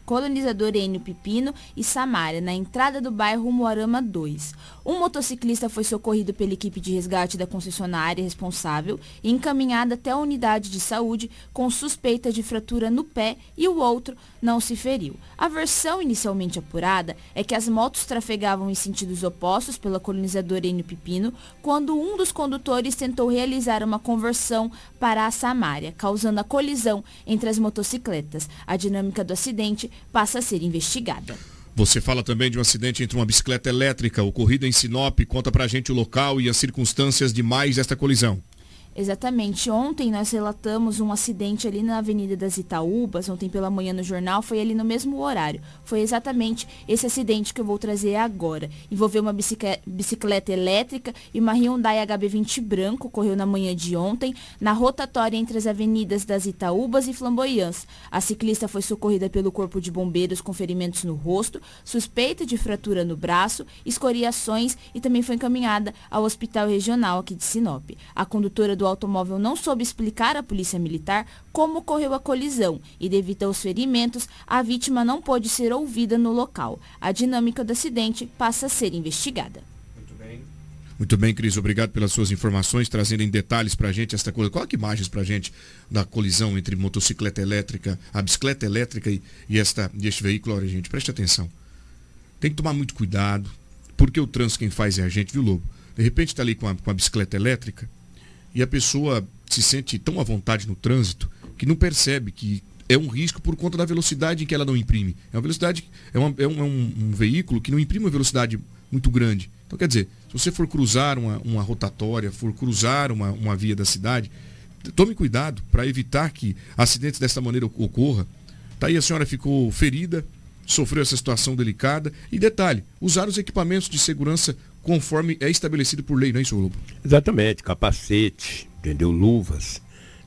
Speaker 4: Colonizador Enio Pipino e Samária, na entrada do bairro Moarama 2. Um motociclista foi socorrido pela equipe de resgate da concessionária responsável e encaminhado até a unidade de saúde com suspeita de fratura no pé e o outro não se feriu. A versão inicialmente apurada é que as motos trafegavam em sentidos opostos pela Colonizador Enio Pipino quando um dos condutores tentou realizar uma conversão para a Samária, causando a colisão entre as motocicletas. A dinâmica do acidente passa a ser investigada.
Speaker 1: Você fala também de um acidente entre uma bicicleta elétrica ocorrida em Sinop. Conta pra gente o local e as circunstâncias de mais esta colisão.
Speaker 4: Exatamente. Ontem nós relatamos um acidente ali na Avenida das Itaúbas, ontem pela manhã no jornal, foi ali no mesmo horário. Foi exatamente esse acidente que eu vou trazer agora. Envolveu uma bicicleta elétrica e uma Hyundai HB20 branco, ocorreu na manhã de ontem, na rotatória entre as avenidas das Itaúbas e Flamboyãs. A ciclista foi socorrida pelo Corpo de Bombeiros com ferimentos no rosto, suspeita de fratura no braço, escoriações e também foi encaminhada ao Hospital Regional aqui de Sinop. A condutora do automóvel não soube explicar à polícia militar como ocorreu a colisão e, devido aos ferimentos, a vítima não pôde ser ouvida no local. A dinâmica do acidente passa a ser investigada.
Speaker 1: Muito bem, Cris, obrigado pelas suas informações, trazendo em detalhes para a gente esta coisa. Coloque imagens para a gente da colisão entre motocicleta elétrica, a bicicleta elétrica e, e, esta, e este veículo. Olha, gente, preste atenção. Tem que tomar muito cuidado, porque o trânsito quem faz é a gente, viu, Lobo? De repente está ali com a, com a bicicleta elétrica, e a pessoa se sente tão à vontade no trânsito que não percebe que é um risco por conta da velocidade em que ela não imprime. É uma velocidade, é, uma, é, um, é um, um, veículo que não imprime uma velocidade muito grande. Então, quer dizer, se você for cruzar uma, uma rotatória, for cruzar uma, uma via da cidade, tome cuidado para evitar que acidentes dessa maneira ocorra. Tá aí a senhora ficou ferida, sofreu essa situação delicada. E detalhe, usar os equipamentos de segurança conforme é estabelecido por lei, não é isso, Lobo?
Speaker 3: Exatamente, capacete, entendeu? Luvas.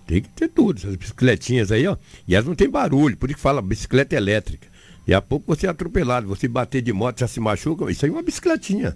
Speaker 3: Tem que ter tudo, essas bicicletinhas aí, ó. E elas não tem barulho, por isso que fala bicicleta elétrica. E a pouco você é atropelado, você bater de moto, já se machuca, isso aí é uma bicicletinha.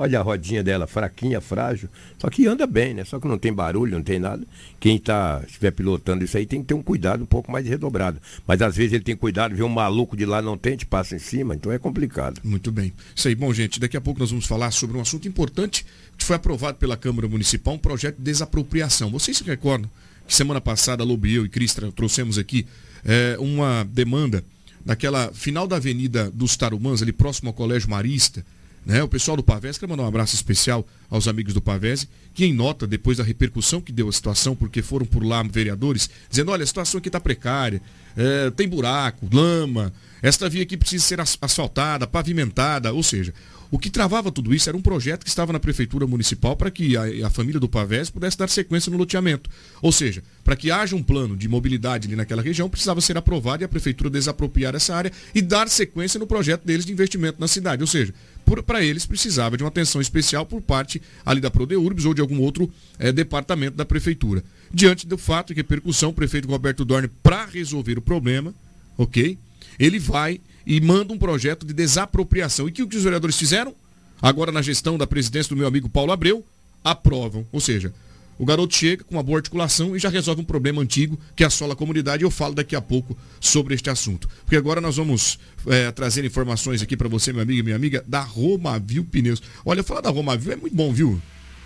Speaker 3: Olha a rodinha dela, fraquinha, frágil. Só que anda bem, né? Só que não tem barulho, não tem nada. Quem tá, estiver pilotando isso aí tem que ter um cuidado um pouco mais redobrado. Mas às vezes ele tem cuidado, vê um maluco de lá não tem, te passa em cima, então é complicado.
Speaker 1: Muito bem. Isso aí, bom, gente, daqui a pouco nós vamos falar sobre um assunto importante que foi aprovado pela Câmara Municipal, um projeto de desapropriação. Vocês se recordam que semana passada, Lobo e eu e Cris trouxemos aqui é, uma demanda naquela final da Avenida dos Tarumãs, ali próximo ao Colégio Marista, né? O pessoal do Pavese, quero mandar um abraço especial aos amigos do Pavese, que em nota, depois da repercussão que deu a situação, porque foram por lá vereadores, dizendo, olha, a situação aqui está precária, é, tem buraco, lama, esta via aqui precisa ser asfaltada, pavimentada, ou seja, o que travava tudo isso era um projeto que estava na Prefeitura Municipal para que a, a, família do Pavés pudesse dar sequência no loteamento. Ou seja, para que haja um plano de mobilidade ali naquela região, precisava ser aprovado e a Prefeitura desapropriar essa área e dar sequência no projeto deles de investimento na cidade. Ou seja, para eles precisava de uma atenção especial por parte ali da Prodeurbs ou de algum outro é, departamento da Prefeitura. Diante do fato que a repercussão, o prefeito Roberto Dorne, para resolver o problema, ok? Ele vai e manda um projeto de desapropriação. E que o que os vereadores fizeram? Agora na gestão da presidência do meu amigo Paulo Abreu, aprovam. Ou seja, o garoto chega com uma boa articulação e já resolve um problema antigo que assola a comunidade. Eu falo daqui a pouco sobre este assunto. Porque agora nós vamos é, trazer informações aqui para você, meu amigo e minha amiga, da Romavil Pneus. Olha, falar da Romavil é muito bom, viu?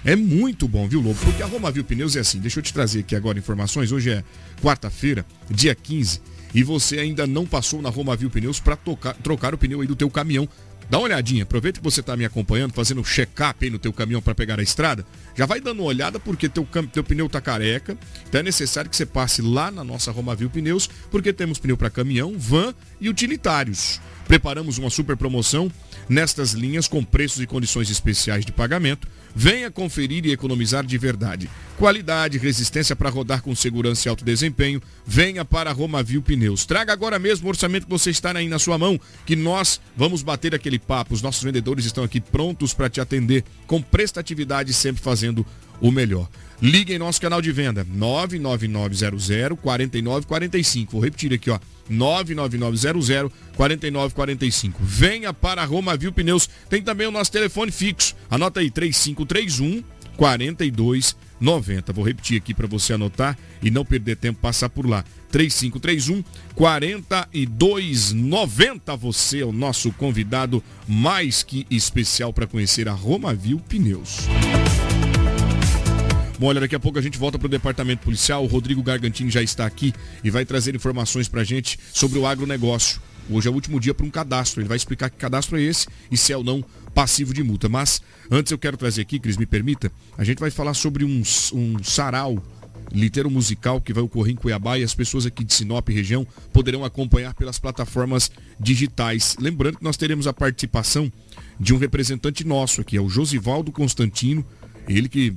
Speaker 1: É muito bom, viu, Lobo? Porque a Romavil Pneus é assim. Deixa eu te trazer aqui agora informações. Hoje é quarta-feira, dia 15 e você ainda não passou na Romavil Pneus para trocar o pneu aí do teu caminhão, dá uma olhadinha. Aproveita que você está me acompanhando, fazendo um check-up aí no teu caminhão para pegar a estrada. Já vai dando uma olhada porque teu, teu pneu tá careca. Então é necessário que você passe lá na nossa Romavil Pneus, porque temos pneu para caminhão, van e utilitários. Preparamos uma super promoção nestas linhas com preços e condições especiais de pagamento. Venha conferir e economizar de verdade. Qualidade, resistência para rodar com segurança e alto desempenho. Venha para a Romavil Pneus. Traga agora mesmo o orçamento que você está aí na sua mão, que nós vamos bater aquele papo. Os nossos vendedores estão aqui prontos para te atender com prestatividade, sempre fazendo o melhor. Ligue em nosso canal de venda 99900 4945. Vou repetir aqui, ó. 99900 4945. Venha para a Roma Viu Pneus. Tem também o nosso telefone fixo. Anota aí 3531 4290. Vou repetir aqui para você anotar e não perder tempo passar por lá. 3531 4290. Você é o nosso convidado mais que especial para conhecer a Roma Viu Pneus. Bom, olha, daqui a pouco a gente volta para o departamento policial. O Rodrigo Gargantini já está aqui e vai trazer informações para a gente sobre o agronegócio. Hoje é o último dia para um cadastro. Ele vai explicar que cadastro é esse e se é ou não passivo de multa. Mas antes eu quero trazer aqui, Cris, me permita, a gente vai falar sobre um, um sarau liteiro musical que vai ocorrer em Cuiabá e as pessoas aqui de Sinop região poderão acompanhar pelas plataformas digitais. Lembrando que nós teremos a participação de um representante nosso aqui, é o Josivaldo Constantino, ele que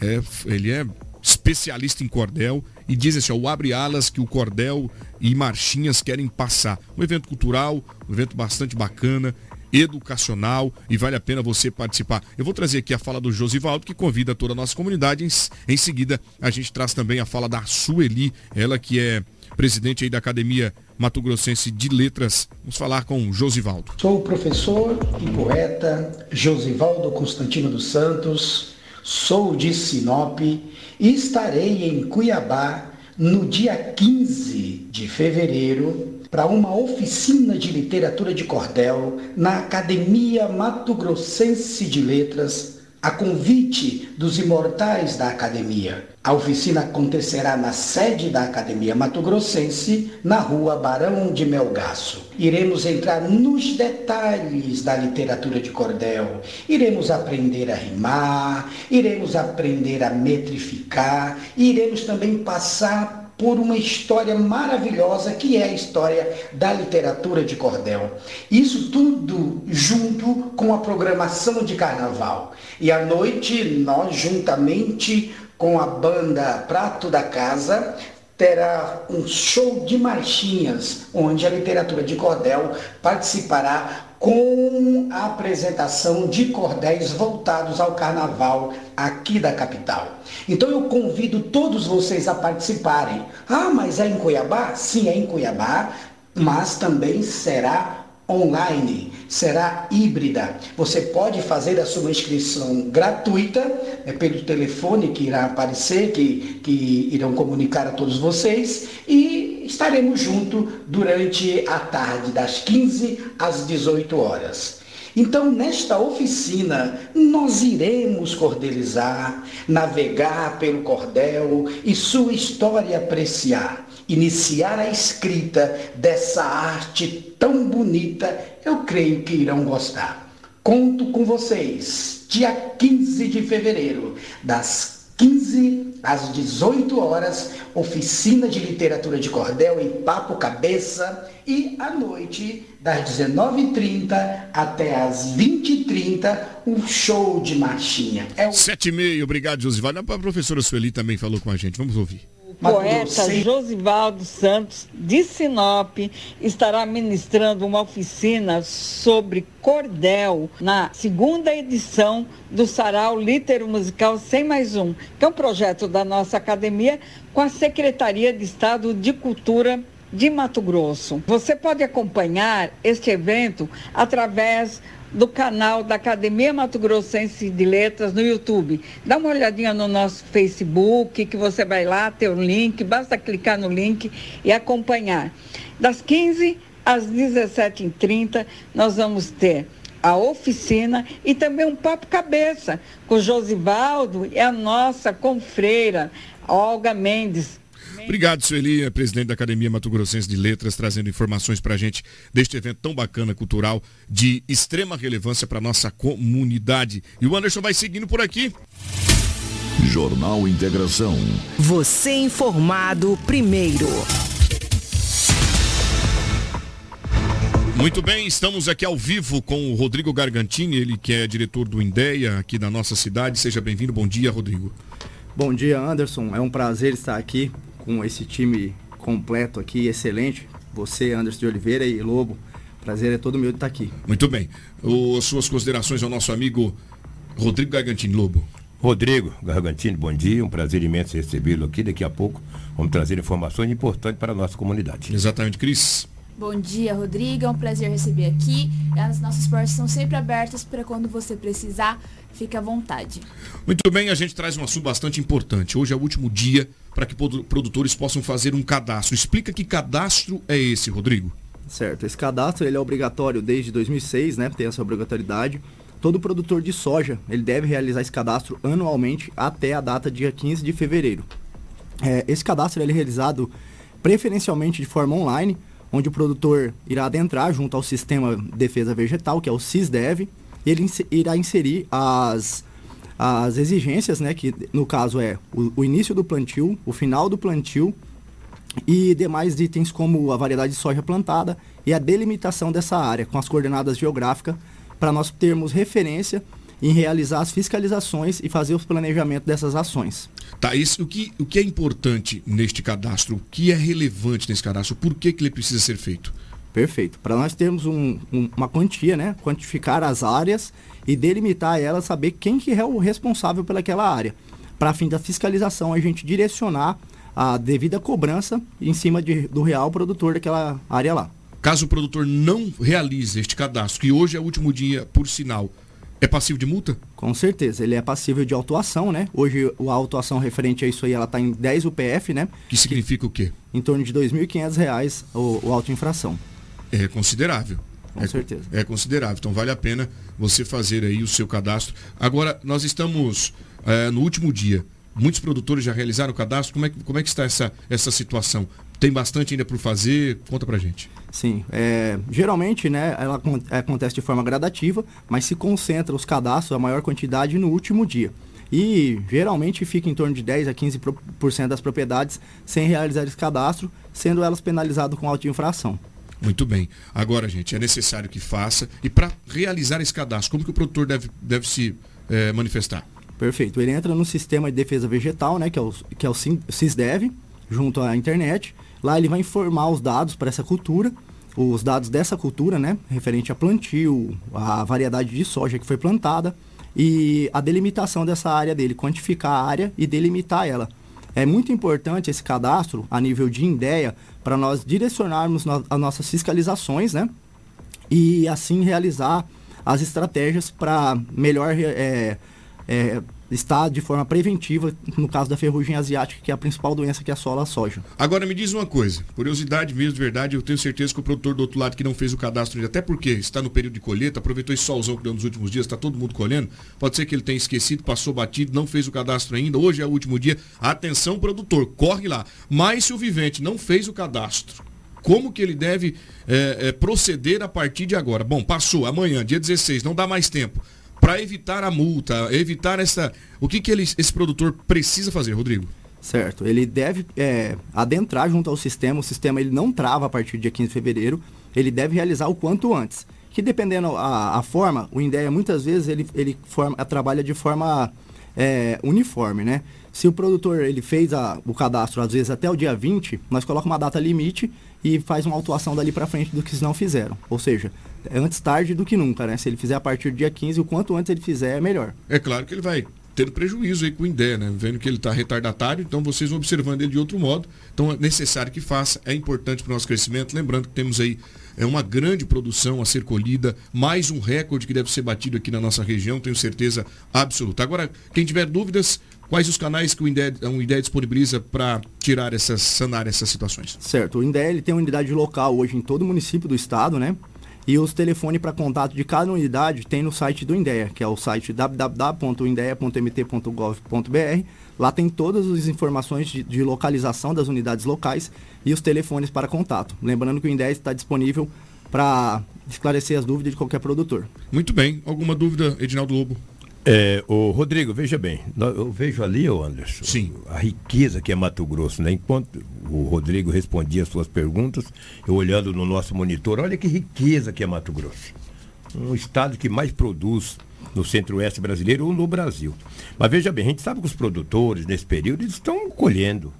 Speaker 1: é, ele é especialista em cordel e diz assim, ó, o abre alas que o cordel e marchinhas querem passar. Um evento cultural, um evento bastante bacana, educacional e vale a pena você participar. Eu vou trazer aqui a fala do Josivaldo, que convida toda a nossa comunidade. Em, em seguida, a gente traz também a fala da Sueli, ela que é presidente aí da Academia Mato Grossense de Letras. Vamos falar com Josivaldo.
Speaker 10: Sou o professor e poeta Josivaldo Constantino dos Santos, Sou de Sinop e estarei em Cuiabá no dia 15 de fevereiro para uma oficina de literatura de cordel na Academia Mato Grossense de Letras a convite dos imortais da academia. A oficina acontecerá na sede da Academia Mato Grossense, na rua Barão de Melgaço. Iremos entrar nos detalhes da literatura de cordel, iremos aprender a rimar, iremos aprender a metrificar, iremos também passar por uma história maravilhosa que é a história da literatura de cordel. Isso tudo junto com a programação de carnaval. E à noite, nós juntamente com a banda Prato da Casa, terá um show de marchinhas, onde a literatura de cordel participará com a apresentação de cordéis voltados ao carnaval aqui da capital. Então eu convido todos vocês a participarem. Ah, mas é em Cuiabá? Sim, é em Cuiabá, mas também será online, será híbrida. Você pode fazer a sua inscrição gratuita é pelo telefone que irá aparecer, que, que irão comunicar a todos vocês e estaremos juntos durante a tarde, das 15 às 18 horas. Então, nesta oficina, nós iremos cordelizar, navegar pelo cordel e sua história apreciar iniciar a escrita dessa arte tão bonita, eu creio que irão gostar. Conto com vocês, dia 15 de fevereiro, das 15 às 18 horas, oficina de literatura de cordel em Papo Cabeça e à noite, das 19h30 até as 20h30, um show de marchinha.
Speaker 1: É o... 7 e meio, obrigado, Josivaldo. A professora Sueli também falou com a gente, vamos ouvir
Speaker 11: poeta Josivaldo Santos, de Sinop, estará ministrando uma oficina sobre cordel na segunda edição do Sarau Litero Musical 100 mais um, que é um projeto da nossa academia com a Secretaria de Estado de Cultura de Mato Grosso. Você pode acompanhar este evento através do canal da Academia Mato Grossense de Letras no YouTube. Dá uma olhadinha no nosso Facebook, que você vai lá, ter o link, basta clicar no link e acompanhar. Das 15 às 17h30, nós vamos ter a oficina e também um papo cabeça com Josivaldo e a nossa confreira, Olga Mendes,
Speaker 1: Obrigado, Sueli, presidente da Academia Mato Grossense de Letras, trazendo informações para a gente deste evento tão bacana, cultural, de extrema relevância para nossa comunidade. E o Anderson vai seguindo por aqui.
Speaker 2: Jornal Integração.
Speaker 5: Você informado primeiro.
Speaker 1: Muito bem, estamos aqui ao vivo com o Rodrigo Gargantini, ele que é diretor do INDEA aqui da nossa cidade. Seja bem-vindo. Bom dia, Rodrigo.
Speaker 12: Bom dia, Anderson. É um prazer estar aqui com esse time completo aqui, excelente. Você, Anderson de Oliveira e Lobo. Prazer é todo meu de estar aqui.
Speaker 1: Muito bem. O, suas considerações ao nosso amigo Rodrigo Gargantini Lobo.
Speaker 3: Rodrigo Gargantini, bom dia. Um prazer imenso recebê-lo aqui. Daqui a pouco vamos trazer informações importantes para a nossa comunidade.
Speaker 1: Exatamente, Cris.
Speaker 4: Bom dia, Rodrigo. É um prazer receber aqui. As nossas portas estão sempre abertas para quando você precisar, fique à vontade.
Speaker 1: Muito bem, a gente traz um assunto bastante importante. Hoje é o último dia para que produtores possam fazer um cadastro. Explica que cadastro é esse, Rodrigo.
Speaker 12: Certo. Esse cadastro ele é obrigatório desde 2006, né? Tem essa obrigatoriedade. Todo produtor de soja ele deve realizar esse cadastro anualmente até a data dia 15 de fevereiro. É, esse cadastro ele é realizado preferencialmente de forma online onde o produtor irá adentrar junto ao sistema de defesa vegetal, que é o SISDEV, e ele irá inserir as, as exigências, né, que no caso é o, o início do plantio, o final do plantio e demais itens como a variedade de soja plantada e a delimitação dessa área com as coordenadas geográficas para nós termos referência em realizar as fiscalizações e fazer os planejamentos dessas ações.
Speaker 1: Tá, isso, o, que, o que é importante neste cadastro? O que é relevante nesse cadastro? Por que, que ele precisa ser feito?
Speaker 12: Perfeito. Para nós termos um, um, uma quantia, né? Quantificar as áreas e delimitar elas, saber quem que é o responsável pelaquela área. Para fim da fiscalização, a gente direcionar a devida cobrança em cima de, do real produtor daquela área lá.
Speaker 1: Caso o produtor não realize este cadastro, que hoje é o último dia, por sinal, é passivo de multa?
Speaker 12: Com certeza, ele é passível de autuação, né? Hoje a autuação referente a isso aí, ela está em 10 UPF, né?
Speaker 1: Que significa o quê?
Speaker 12: Em torno de R$ 2.500 o, o auto-infração.
Speaker 1: É considerável.
Speaker 12: Com
Speaker 1: é,
Speaker 12: certeza.
Speaker 1: É considerável. Então vale a pena você fazer aí o seu cadastro. Agora, nós estamos é, no último dia. Muitos produtores já realizaram o cadastro. Como é, como é que está essa, essa situação? Tem bastante ainda por fazer? Conta pra gente.
Speaker 12: Sim, é, geralmente né, ela acontece de forma gradativa, mas se concentra os cadastros, a maior quantidade, no último dia. E geralmente fica em torno de 10 a 15% das propriedades sem realizar esse cadastro, sendo elas penalizadas com auto-infração.
Speaker 1: Muito bem. Agora, gente, é necessário que faça. E para realizar esse cadastro, como que o produtor deve, deve se é, manifestar?
Speaker 12: Perfeito. Ele entra no sistema de defesa vegetal, né, que é o, que é o SISDEV, junto à internet. Lá ele vai informar os dados para essa cultura, os dados dessa cultura, né, referente a plantio, a variedade de soja que foi plantada e a delimitação dessa área dele, quantificar a área e delimitar ela. É muito importante esse cadastro a nível de INDEA para nós direcionarmos no, as nossas fiscalizações, né, e assim realizar as estratégias para melhor é, é, está de forma preventiva no caso da ferrugem asiática, que é a principal doença que assola a soja.
Speaker 1: Agora me diz uma coisa, curiosidade mesmo, de verdade, eu tenho certeza que o produtor do outro lado que não fez o cadastro, até porque está no período de colheita, aproveitou esse solzão que deu nos últimos dias, está todo mundo colhendo, pode ser que ele tenha esquecido, passou batido, não fez o cadastro ainda, hoje é o último dia. Atenção, produtor, corre lá. Mas se o vivente não fez o cadastro, como que ele deve é, é, proceder a partir de agora? Bom, passou, amanhã, dia 16, não dá mais tempo para evitar a multa, evitar essa. O que, que ele, esse produtor precisa fazer, Rodrigo?
Speaker 12: Certo, ele deve é, adentrar junto ao sistema, o sistema ele não trava a partir do dia 15 de fevereiro, ele deve realizar o quanto antes. Que dependendo a, a forma, o INDEA muitas vezes ele, ele forma, trabalha de forma é, uniforme, né? Se o produtor ele fez a, o cadastro às vezes até o dia 20, nós colocamos uma data limite e faz uma autuação dali para frente do que não fizeram. Ou seja, antes tarde do que nunca, né? Se ele fizer a partir do dia 15, o quanto antes ele fizer, é melhor.
Speaker 1: É claro que ele vai tendo prejuízo aí com o INDE, né? Vendo que ele está retardatário, então vocês vão observando ele de outro modo. Então é necessário que faça, é importante para o nosso crescimento. Lembrando que temos aí é uma grande produção a ser colhida, mais um recorde que deve ser batido aqui na nossa região, tenho certeza absoluta. Agora, quem tiver dúvidas, quais os canais que o INDE, o INDE disponibiliza para tirar essas, sanar essas situações?
Speaker 12: Certo, o INDE ele tem uma unidade local hoje em todo o município do estado, né? E os telefones para contato de cada unidade tem no site do INDEA, que é o site www.indea.mt.gov.br. Lá tem todas as informações de, de, localização das unidades locais e os telefones para contato. Lembrando que o INDEA está disponível para esclarecer as dúvidas de qualquer produtor.
Speaker 1: Muito bem. Alguma dúvida, Edinaldo Lobo?
Speaker 3: É, o Rodrigo, veja bem, eu vejo ali, o Anderson,
Speaker 1: Sim.
Speaker 3: a riqueza que é Mato Grosso, né? Enquanto o Rodrigo respondia as suas perguntas, eu olhando no nosso monitor, olha que riqueza que é Mato Grosso. Um estado que mais produz no centro-oeste brasileiro ou no Brasil. Mas veja bem, a gente sabe que os produtores, nesse período, eles estão colhendo.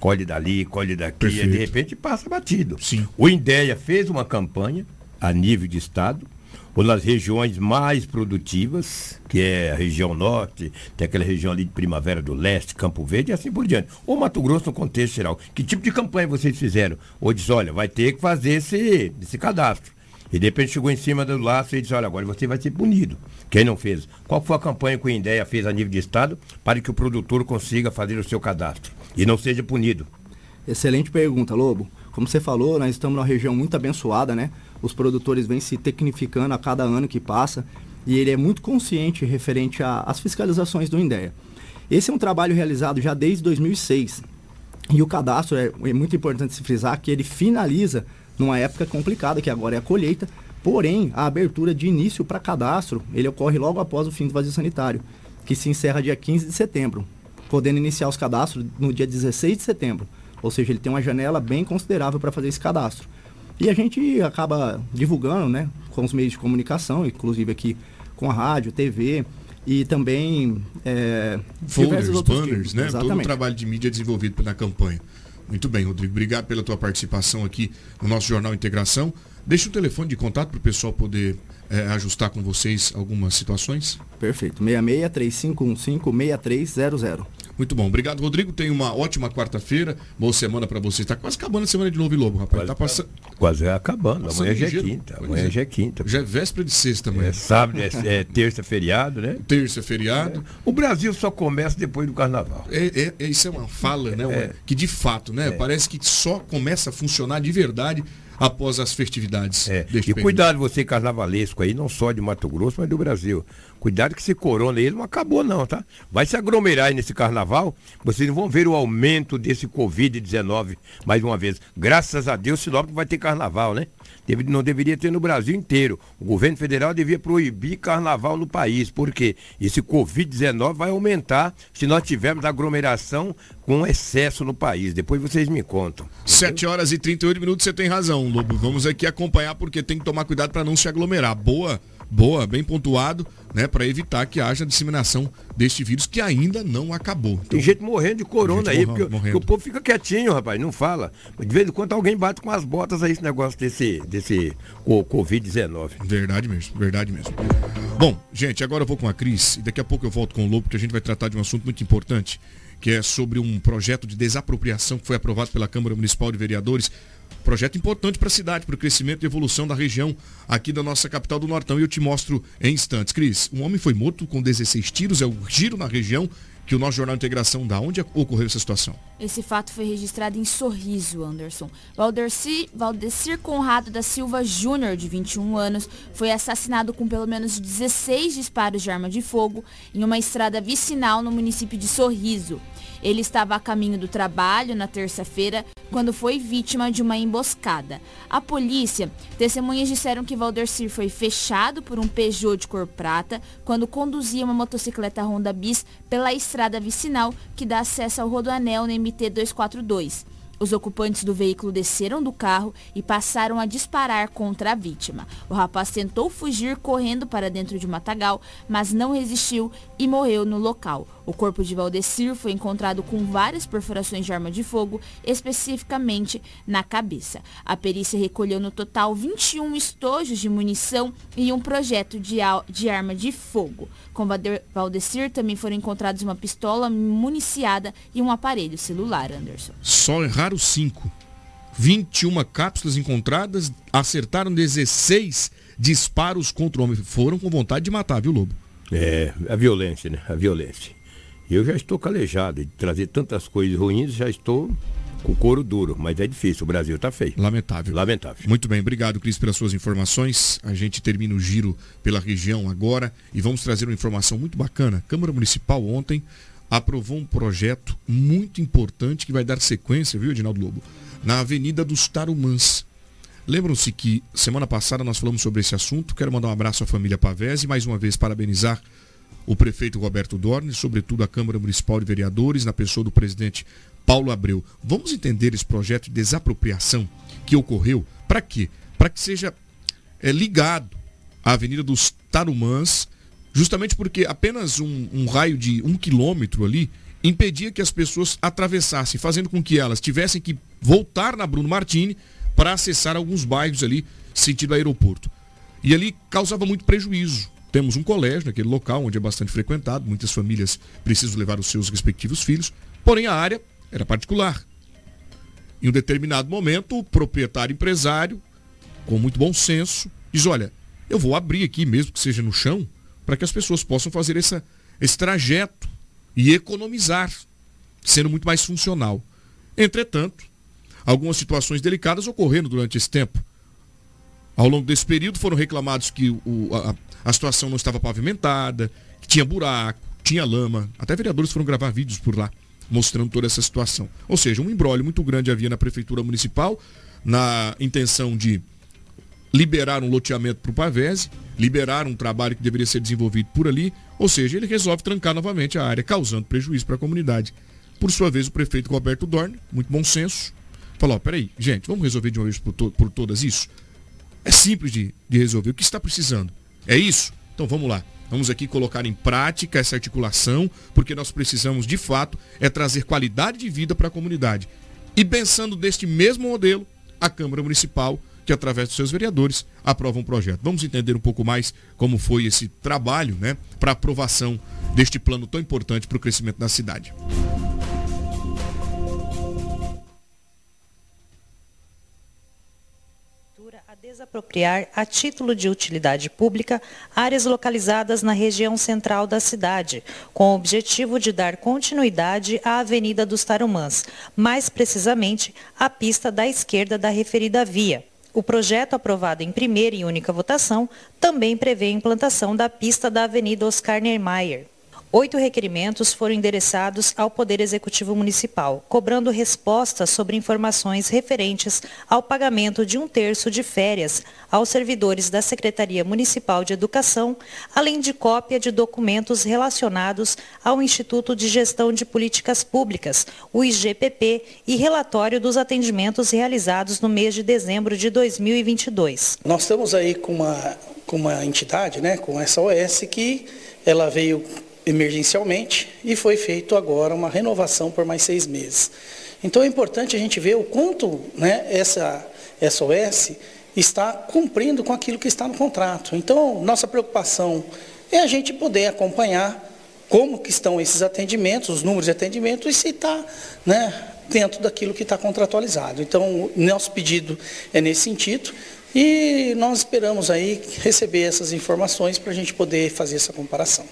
Speaker 3: Colhe dali, colhe daqui, e de repente passa batido.
Speaker 1: Sim.
Speaker 3: O INDEA fez uma campanha a nível de estado, ou nas regiões mais produtivas, que é a região norte, tem aquela região ali de Primavera do Leste, Campo Verde e assim por diante. Ou Mato Grosso no contexto geral. Que tipo de campanha vocês fizeram? Ou diz, olha, vai ter que fazer esse, esse cadastro. E de repente chegou em cima do laço e disse, olha, agora você vai ser punido. Quem não fez? Qual foi a campanha que o INDEA fez a nível de estado para que o produtor consiga fazer o seu cadastro e não seja punido?
Speaker 12: Excelente pergunta, Lobo. Como você falou, nós estamos numa região muito abençoada, né? Os produtores vêm se tecnificando a cada ano que passa e ele é muito consciente referente às fiscalizações do INDEA. Esse é um trabalho realizado já desde 2006 e o cadastro é, é muito importante se frisar que ele finaliza numa época complicada, que agora é a colheita, porém a abertura de início para cadastro ele ocorre logo após o fim do vazio sanitário, que se encerra dia 15 de setembro, podendo iniciar os cadastros no dia 16 de setembro. Ou seja, ele tem uma janela bem considerável para fazer esse cadastro. E a gente acaba divulgando, né, com os meios de comunicação, inclusive aqui com a rádio, TV e também é,
Speaker 1: Folders, banners,
Speaker 12: tipos.
Speaker 1: né? Todo o
Speaker 12: Exatamente.
Speaker 1: trabalho de mídia desenvolvido na campanha. Muito bem, Rodrigo. Obrigado pela tua participação aqui no nosso Jornal Integração. Deixa o telefone de contato para o pessoal poder eh, ajustar com vocês algumas situações.
Speaker 12: Perfeito. 66 3515 6300.
Speaker 1: Muito bom. Obrigado, Rodrigo. Tenha uma ótima quarta-feira. Boa semana para você. Está quase acabando a semana de Novo e Lobo, rapaz. Tá passando.
Speaker 3: Quase é acabando.
Speaker 1: Passando
Speaker 3: Amanhã já é quinta. Amanhã
Speaker 1: é.
Speaker 3: já é quinta.
Speaker 1: Já é véspera de sexta amanhã.
Speaker 3: É sábado, é, é terça, feriado, né?
Speaker 1: Terça, feriado.
Speaker 3: O Brasil só começa depois do carnaval.
Speaker 1: É, é- é- isso é uma fala, né? uma- que de fato, né? Parece que só começa a funcionar de verdade após as festividades.
Speaker 3: É. E
Speaker 1: período.
Speaker 3: cuidado você carnavalesco aí, não só de Mato Grosso, mas do Brasil. Cuidado que esse corona aí não acabou não, tá? Vai se aglomerar aí nesse carnaval, vocês vão ver o aumento desse Covid-19 mais uma vez. Graças a Deus, Sinop não vai ter carnaval, né? Deve- não deveria ter no Brasil inteiro. O governo federal devia proibir carnaval no país, porque esse Covid-19 vai aumentar se nós tivermos aglomeração com excesso no país. Depois vocês me contam.
Speaker 1: 7 horas e 38 minutos, você tem razão, Lobo. Vamos aqui acompanhar porque tem que tomar cuidado para não se aglomerar. Boa, boa, bem pontuado, né? Para evitar que haja disseminação deste vírus que ainda não acabou. Então,
Speaker 3: Tem gente morrendo de corona aí,
Speaker 1: morra-
Speaker 3: porque,
Speaker 1: morrendo.
Speaker 3: porque o povo fica quietinho, rapaz, não fala. De vez em quando alguém bate com as botas aí esse negócio desse, desse co- Covid-19.
Speaker 1: Verdade mesmo, verdade mesmo. Bom, gente, agora eu vou com a Cris e daqui a pouco eu volto com o Lobo, porque a gente vai tratar de um assunto muito importante, que é sobre um projeto de desapropriação que foi aprovado pela Câmara Municipal de Vereadores. Projeto importante para a cidade, para o crescimento e evolução da região aqui da nossa capital do Nortão. E eu te mostro em instantes. Cris, um homem foi morto com 16 tiros, é o giro na região que o nosso Jornal Integração dá. Onde ocorreu essa situação?
Speaker 4: Esse fato foi registrado em Sorriso, Anderson. Valdeci, Valdecir Conrado da Silva Júnior, de 21 anos, foi assassinado com pelo menos 16 disparos de arma de fogo em uma estrada vicinal no município de Sorriso. Ele estava a caminho do trabalho na terça-feira quando foi vítima de uma emboscada. A polícia, testemunhas disseram que Valdecir foi fechado por um Peugeot de cor prata quando conduzia uma motocicleta Honda Bis pela estrada vicinal que dá acesso ao rodoanel no MT 242. Os ocupantes do veículo desceram do carro e passaram a disparar contra a vítima. O rapaz tentou fugir correndo para dentro de um matagal, mas não resistiu e morreu no local. O corpo de Valdecir foi encontrado com várias perfurações de arma de fogo, especificamente na cabeça. A perícia recolheu no total 21 estojos de munição e um projeto de, de arma de fogo. Com Valde- Valdecir também foram encontrados uma pistola municiada e um aparelho celular, Anderson.
Speaker 1: Só erraram 5. 21 cápsulas encontradas, acertaram 16 disparos contra o homem. Foram com vontade de matar, viu, Lobo?
Speaker 3: É, a violência, né? A violência. Eu já estou calejado de trazer tantas coisas ruins, já estou com couro duro, mas é difícil, o Brasil tá feio.
Speaker 1: Lamentável.
Speaker 3: Lamentável.
Speaker 1: Muito bem, obrigado, Cris, pelas suas informações. A gente termina o giro pela região agora e vamos trazer uma informação muito bacana. A Câmara Municipal ontem aprovou um projeto muito importante que vai dar sequência, viu, Edinaldo Lobo? Na Avenida dos Tarumãs. Lembram-se que semana passada nós falamos sobre esse assunto. Quero mandar um abraço à família Pavese e mais uma vez parabenizar o prefeito Roberto Dorne, sobretudo a Câmara Municipal de Vereadores, na pessoa do presidente Paulo Abreu. Vamos entender esse projeto de desapropriação que ocorreu. Para quê? Para que seja é, ligado à Avenida dos Tarumãs, Justamente porque apenas um, um raio de um quilômetro ali impedia que as pessoas atravessassem, fazendo com que elas tivessem que voltar na Bruno Martini para acessar alguns bairros ali, sentido aeroporto. E ali causava muito prejuízo. Temos um colégio naquele local, onde é bastante frequentado, muitas famílias precisam levar os seus respectivos filhos, porém a área era particular. Em um determinado momento, o proprietário empresário, com muito bom senso, diz, olha, eu vou abrir aqui, mesmo que seja no chão, para que as pessoas possam fazer essa, esse trajeto e economizar, sendo muito mais funcional. Entretanto, algumas situações delicadas ocorreram durante esse tempo. Ao longo desse período foram reclamados que o, a, a situação não estava pavimentada, que tinha buraco, tinha lama. Até vereadores foram gravar vídeos por lá, mostrando toda essa situação. Ou seja, um embrólio muito grande havia na Prefeitura Municipal, na intenção de liberar um loteamento para o Pavese, liberar um trabalho que deveria ser desenvolvido por ali, ou seja, ele resolve trancar novamente a área, causando prejuízo para a comunidade. Por sua vez, o prefeito Roberto Dorn, muito bom senso, falou, peraí, gente, vamos resolver de uma vez por, to por todas isso? É simples de, de resolver. O que está precisando? É isso? Então vamos lá. Vamos aqui colocar em prática essa articulação, porque nós precisamos, de fato, é trazer qualidade de vida para a comunidade. E pensando deste mesmo modelo, a Câmara Municipal que através dos seus vereadores aprovam um projeto. Vamos entender um pouco mais como foi esse trabalho, né, para aprovação deste plano tão importante para o crescimento da cidade.
Speaker 13: Desapropriar a título de utilidade pública áreas localizadas na região central da cidade, com o objetivo de dar continuidade à Avenida dos Tarumãs, mais precisamente à pista da esquerda da referida via. O projeto aprovado em primeira e única votação também prevê a implantação da pista da Avenida Oscar Niemeyer. Oito requerimentos foram endereçados ao Poder Executivo Municipal, cobrando respostas sobre informações referentes ao pagamento de um terço de férias aos servidores da Secretaria Municipal de Educação, além de cópia de documentos relacionados ao Instituto de Gestão de Políticas Públicas, o IGPP, e relatório dos atendimentos realizados no mês de dezembro de 2022.
Speaker 14: Nós estamos aí com uma, com uma entidade, né, com essa OS, que ela veio emergencialmente e foi feito agora uma renovação por mais seis meses. Então é importante a gente ver o quanto né, essa SOS está cumprindo com aquilo que está no contrato. Então, nossa preocupação é a gente poder acompanhar como que estão esses atendimentos, os números de atendimento e se está né, dentro daquilo que está contratualizado. Então, nosso pedido é nesse sentido e nós esperamos aí receber essas informações para a gente poder fazer essa comparação.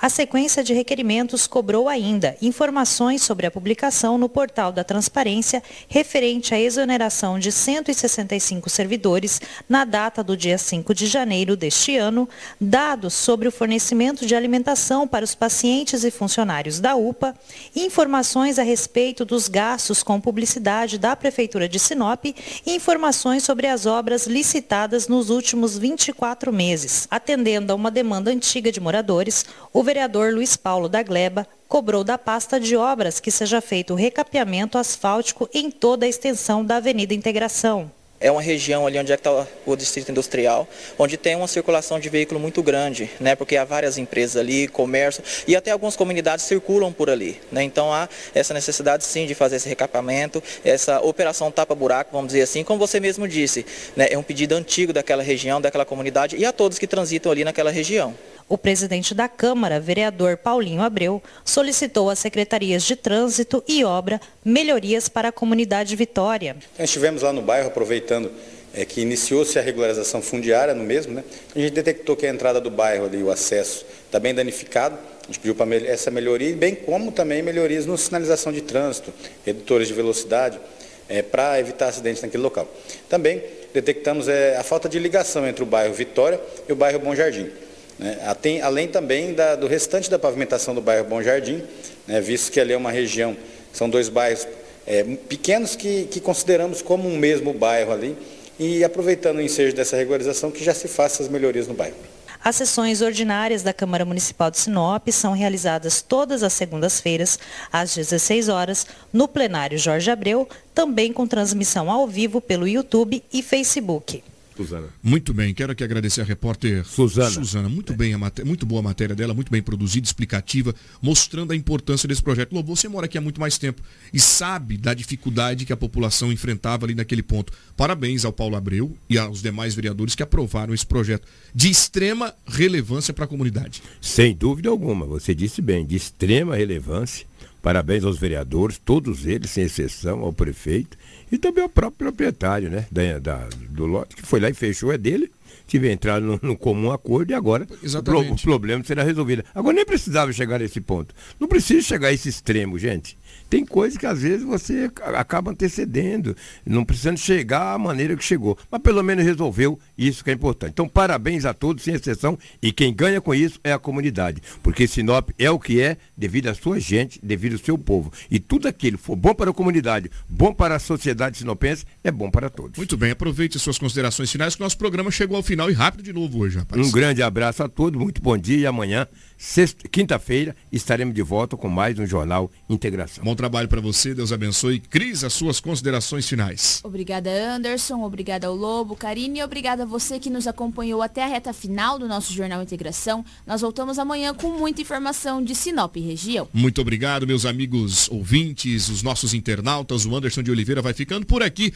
Speaker 13: A sequência de requerimentos cobrou ainda informações sobre a publicação no portal da Transparência referente à exoneração de 165 servidores na data do dia 5 de janeiro deste ano, dados sobre o fornecimento de alimentação para os pacientes e funcionários da UPA, informações a respeito dos gastos com publicidade da Prefeitura de Sinop e informações sobre as obras licitadas nos últimos 24 meses. Atendendo a uma demanda antiga de moradores, o vereador Luiz Paulo da Gleba cobrou da pasta de obras que seja feito o recapeamento asfáltico em toda a extensão da Avenida Integração.
Speaker 15: É uma região ali onde é está o distrito industrial, onde tem uma circulação de veículo muito grande, né? Porque há várias empresas ali, comércio e até algumas comunidades circulam por ali, né? Então há essa necessidade sim de fazer esse recapamento, essa operação tapa-buraco, vamos dizer assim, como você mesmo disse, né? É um pedido antigo daquela região, daquela comunidade e a todos que transitam ali naquela região.
Speaker 13: O presidente da Câmara, vereador Paulinho Abreu, solicitou às secretarias de Trânsito e Obra melhorias para a comunidade Vitória.
Speaker 16: Nós estivemos lá no bairro aproveitando é, que iniciou-se a regularização fundiária no mesmo, né? A gente detectou que a entrada do bairro ali, o acesso, está bem danificado. A gente pediu para essa melhoria, bem como também melhorias na sinalização de trânsito, redutores de velocidade, é, para evitar acidentes naquele local. Também detectamos é, a falta de ligação entre o bairro Vitória e o bairro Bom Jardim. Né? além também da, do restante da pavimentação do bairro Bom Jardim, né? visto que ali é uma região, são dois bairros é, pequenos que, que consideramos como um mesmo bairro ali, e aproveitando o ensejo dessa regularização, que já se faça as melhorias no bairro.
Speaker 13: As sessões ordinárias da Câmara Municipal de Sinop são realizadas todas as segundas-feiras, às 16 horas, no plenário Jorge Abreu, também com transmissão ao vivo pelo YouTube e Facebook.
Speaker 3: Suzana.
Speaker 1: Muito bem, quero aqui agradecer a repórter
Speaker 3: Suzana.
Speaker 1: Suzana. Muito bem, a maté- muito boa a matéria dela, muito bem produzida, explicativa, mostrando a importância desse projeto. Lobo, você mora aqui há muito mais tempo e sabe da dificuldade que a população enfrentava ali naquele ponto. Parabéns ao Paulo Abreu e aos demais vereadores que aprovaram esse projeto de extrema relevância para a comunidade.
Speaker 3: Sem dúvida alguma, você disse bem, de extrema relevância. Parabéns aos vereadores, todos eles, sem exceção, ao prefeito e também ao próprio proprietário né, da, da- do lote, que foi lá e fechou, é dele. Tive entrado no, no comum acordo e agora o, pro- o problema será resolvido. Agora nem precisava chegar nesse ponto. Não precisa chegar a esse extremo, gente. Tem coisas que às vezes você a- acaba antecedendo, não precisando chegar à maneira que chegou. Mas pelo menos resolveu, isso que é importante. Então, parabéns a todos, sem exceção, e quem ganha com isso é a comunidade. Porque Sinop é o que é devido à sua gente, devido ao seu povo. E tudo aquilo for bom para a comunidade, bom para a sociedade sinopense, é bom para todos.
Speaker 1: Muito bem, aproveite as suas considerações finais, que o nosso programa chegou ao final e rápido de novo hoje, rapaz.
Speaker 3: Um grande abraço a todos, muito bom dia e amanhã, sexta- quinta-feira, estaremos de volta com mais um Jornal Integração.
Speaker 1: Bom trabalho para você, Deus abençoe. Cris, as suas considerações finais.
Speaker 4: Obrigada, Anderson. Obrigada ao Lobo, Karine. E obrigada a você que nos acompanhou até a reta final do nosso Jornal Integração. Nós voltamos amanhã com muita informação de Sinop e região.
Speaker 1: Muito obrigado, meus amigos ouvintes, os nossos internautas. O Anderson de Oliveira vai ficando por aqui.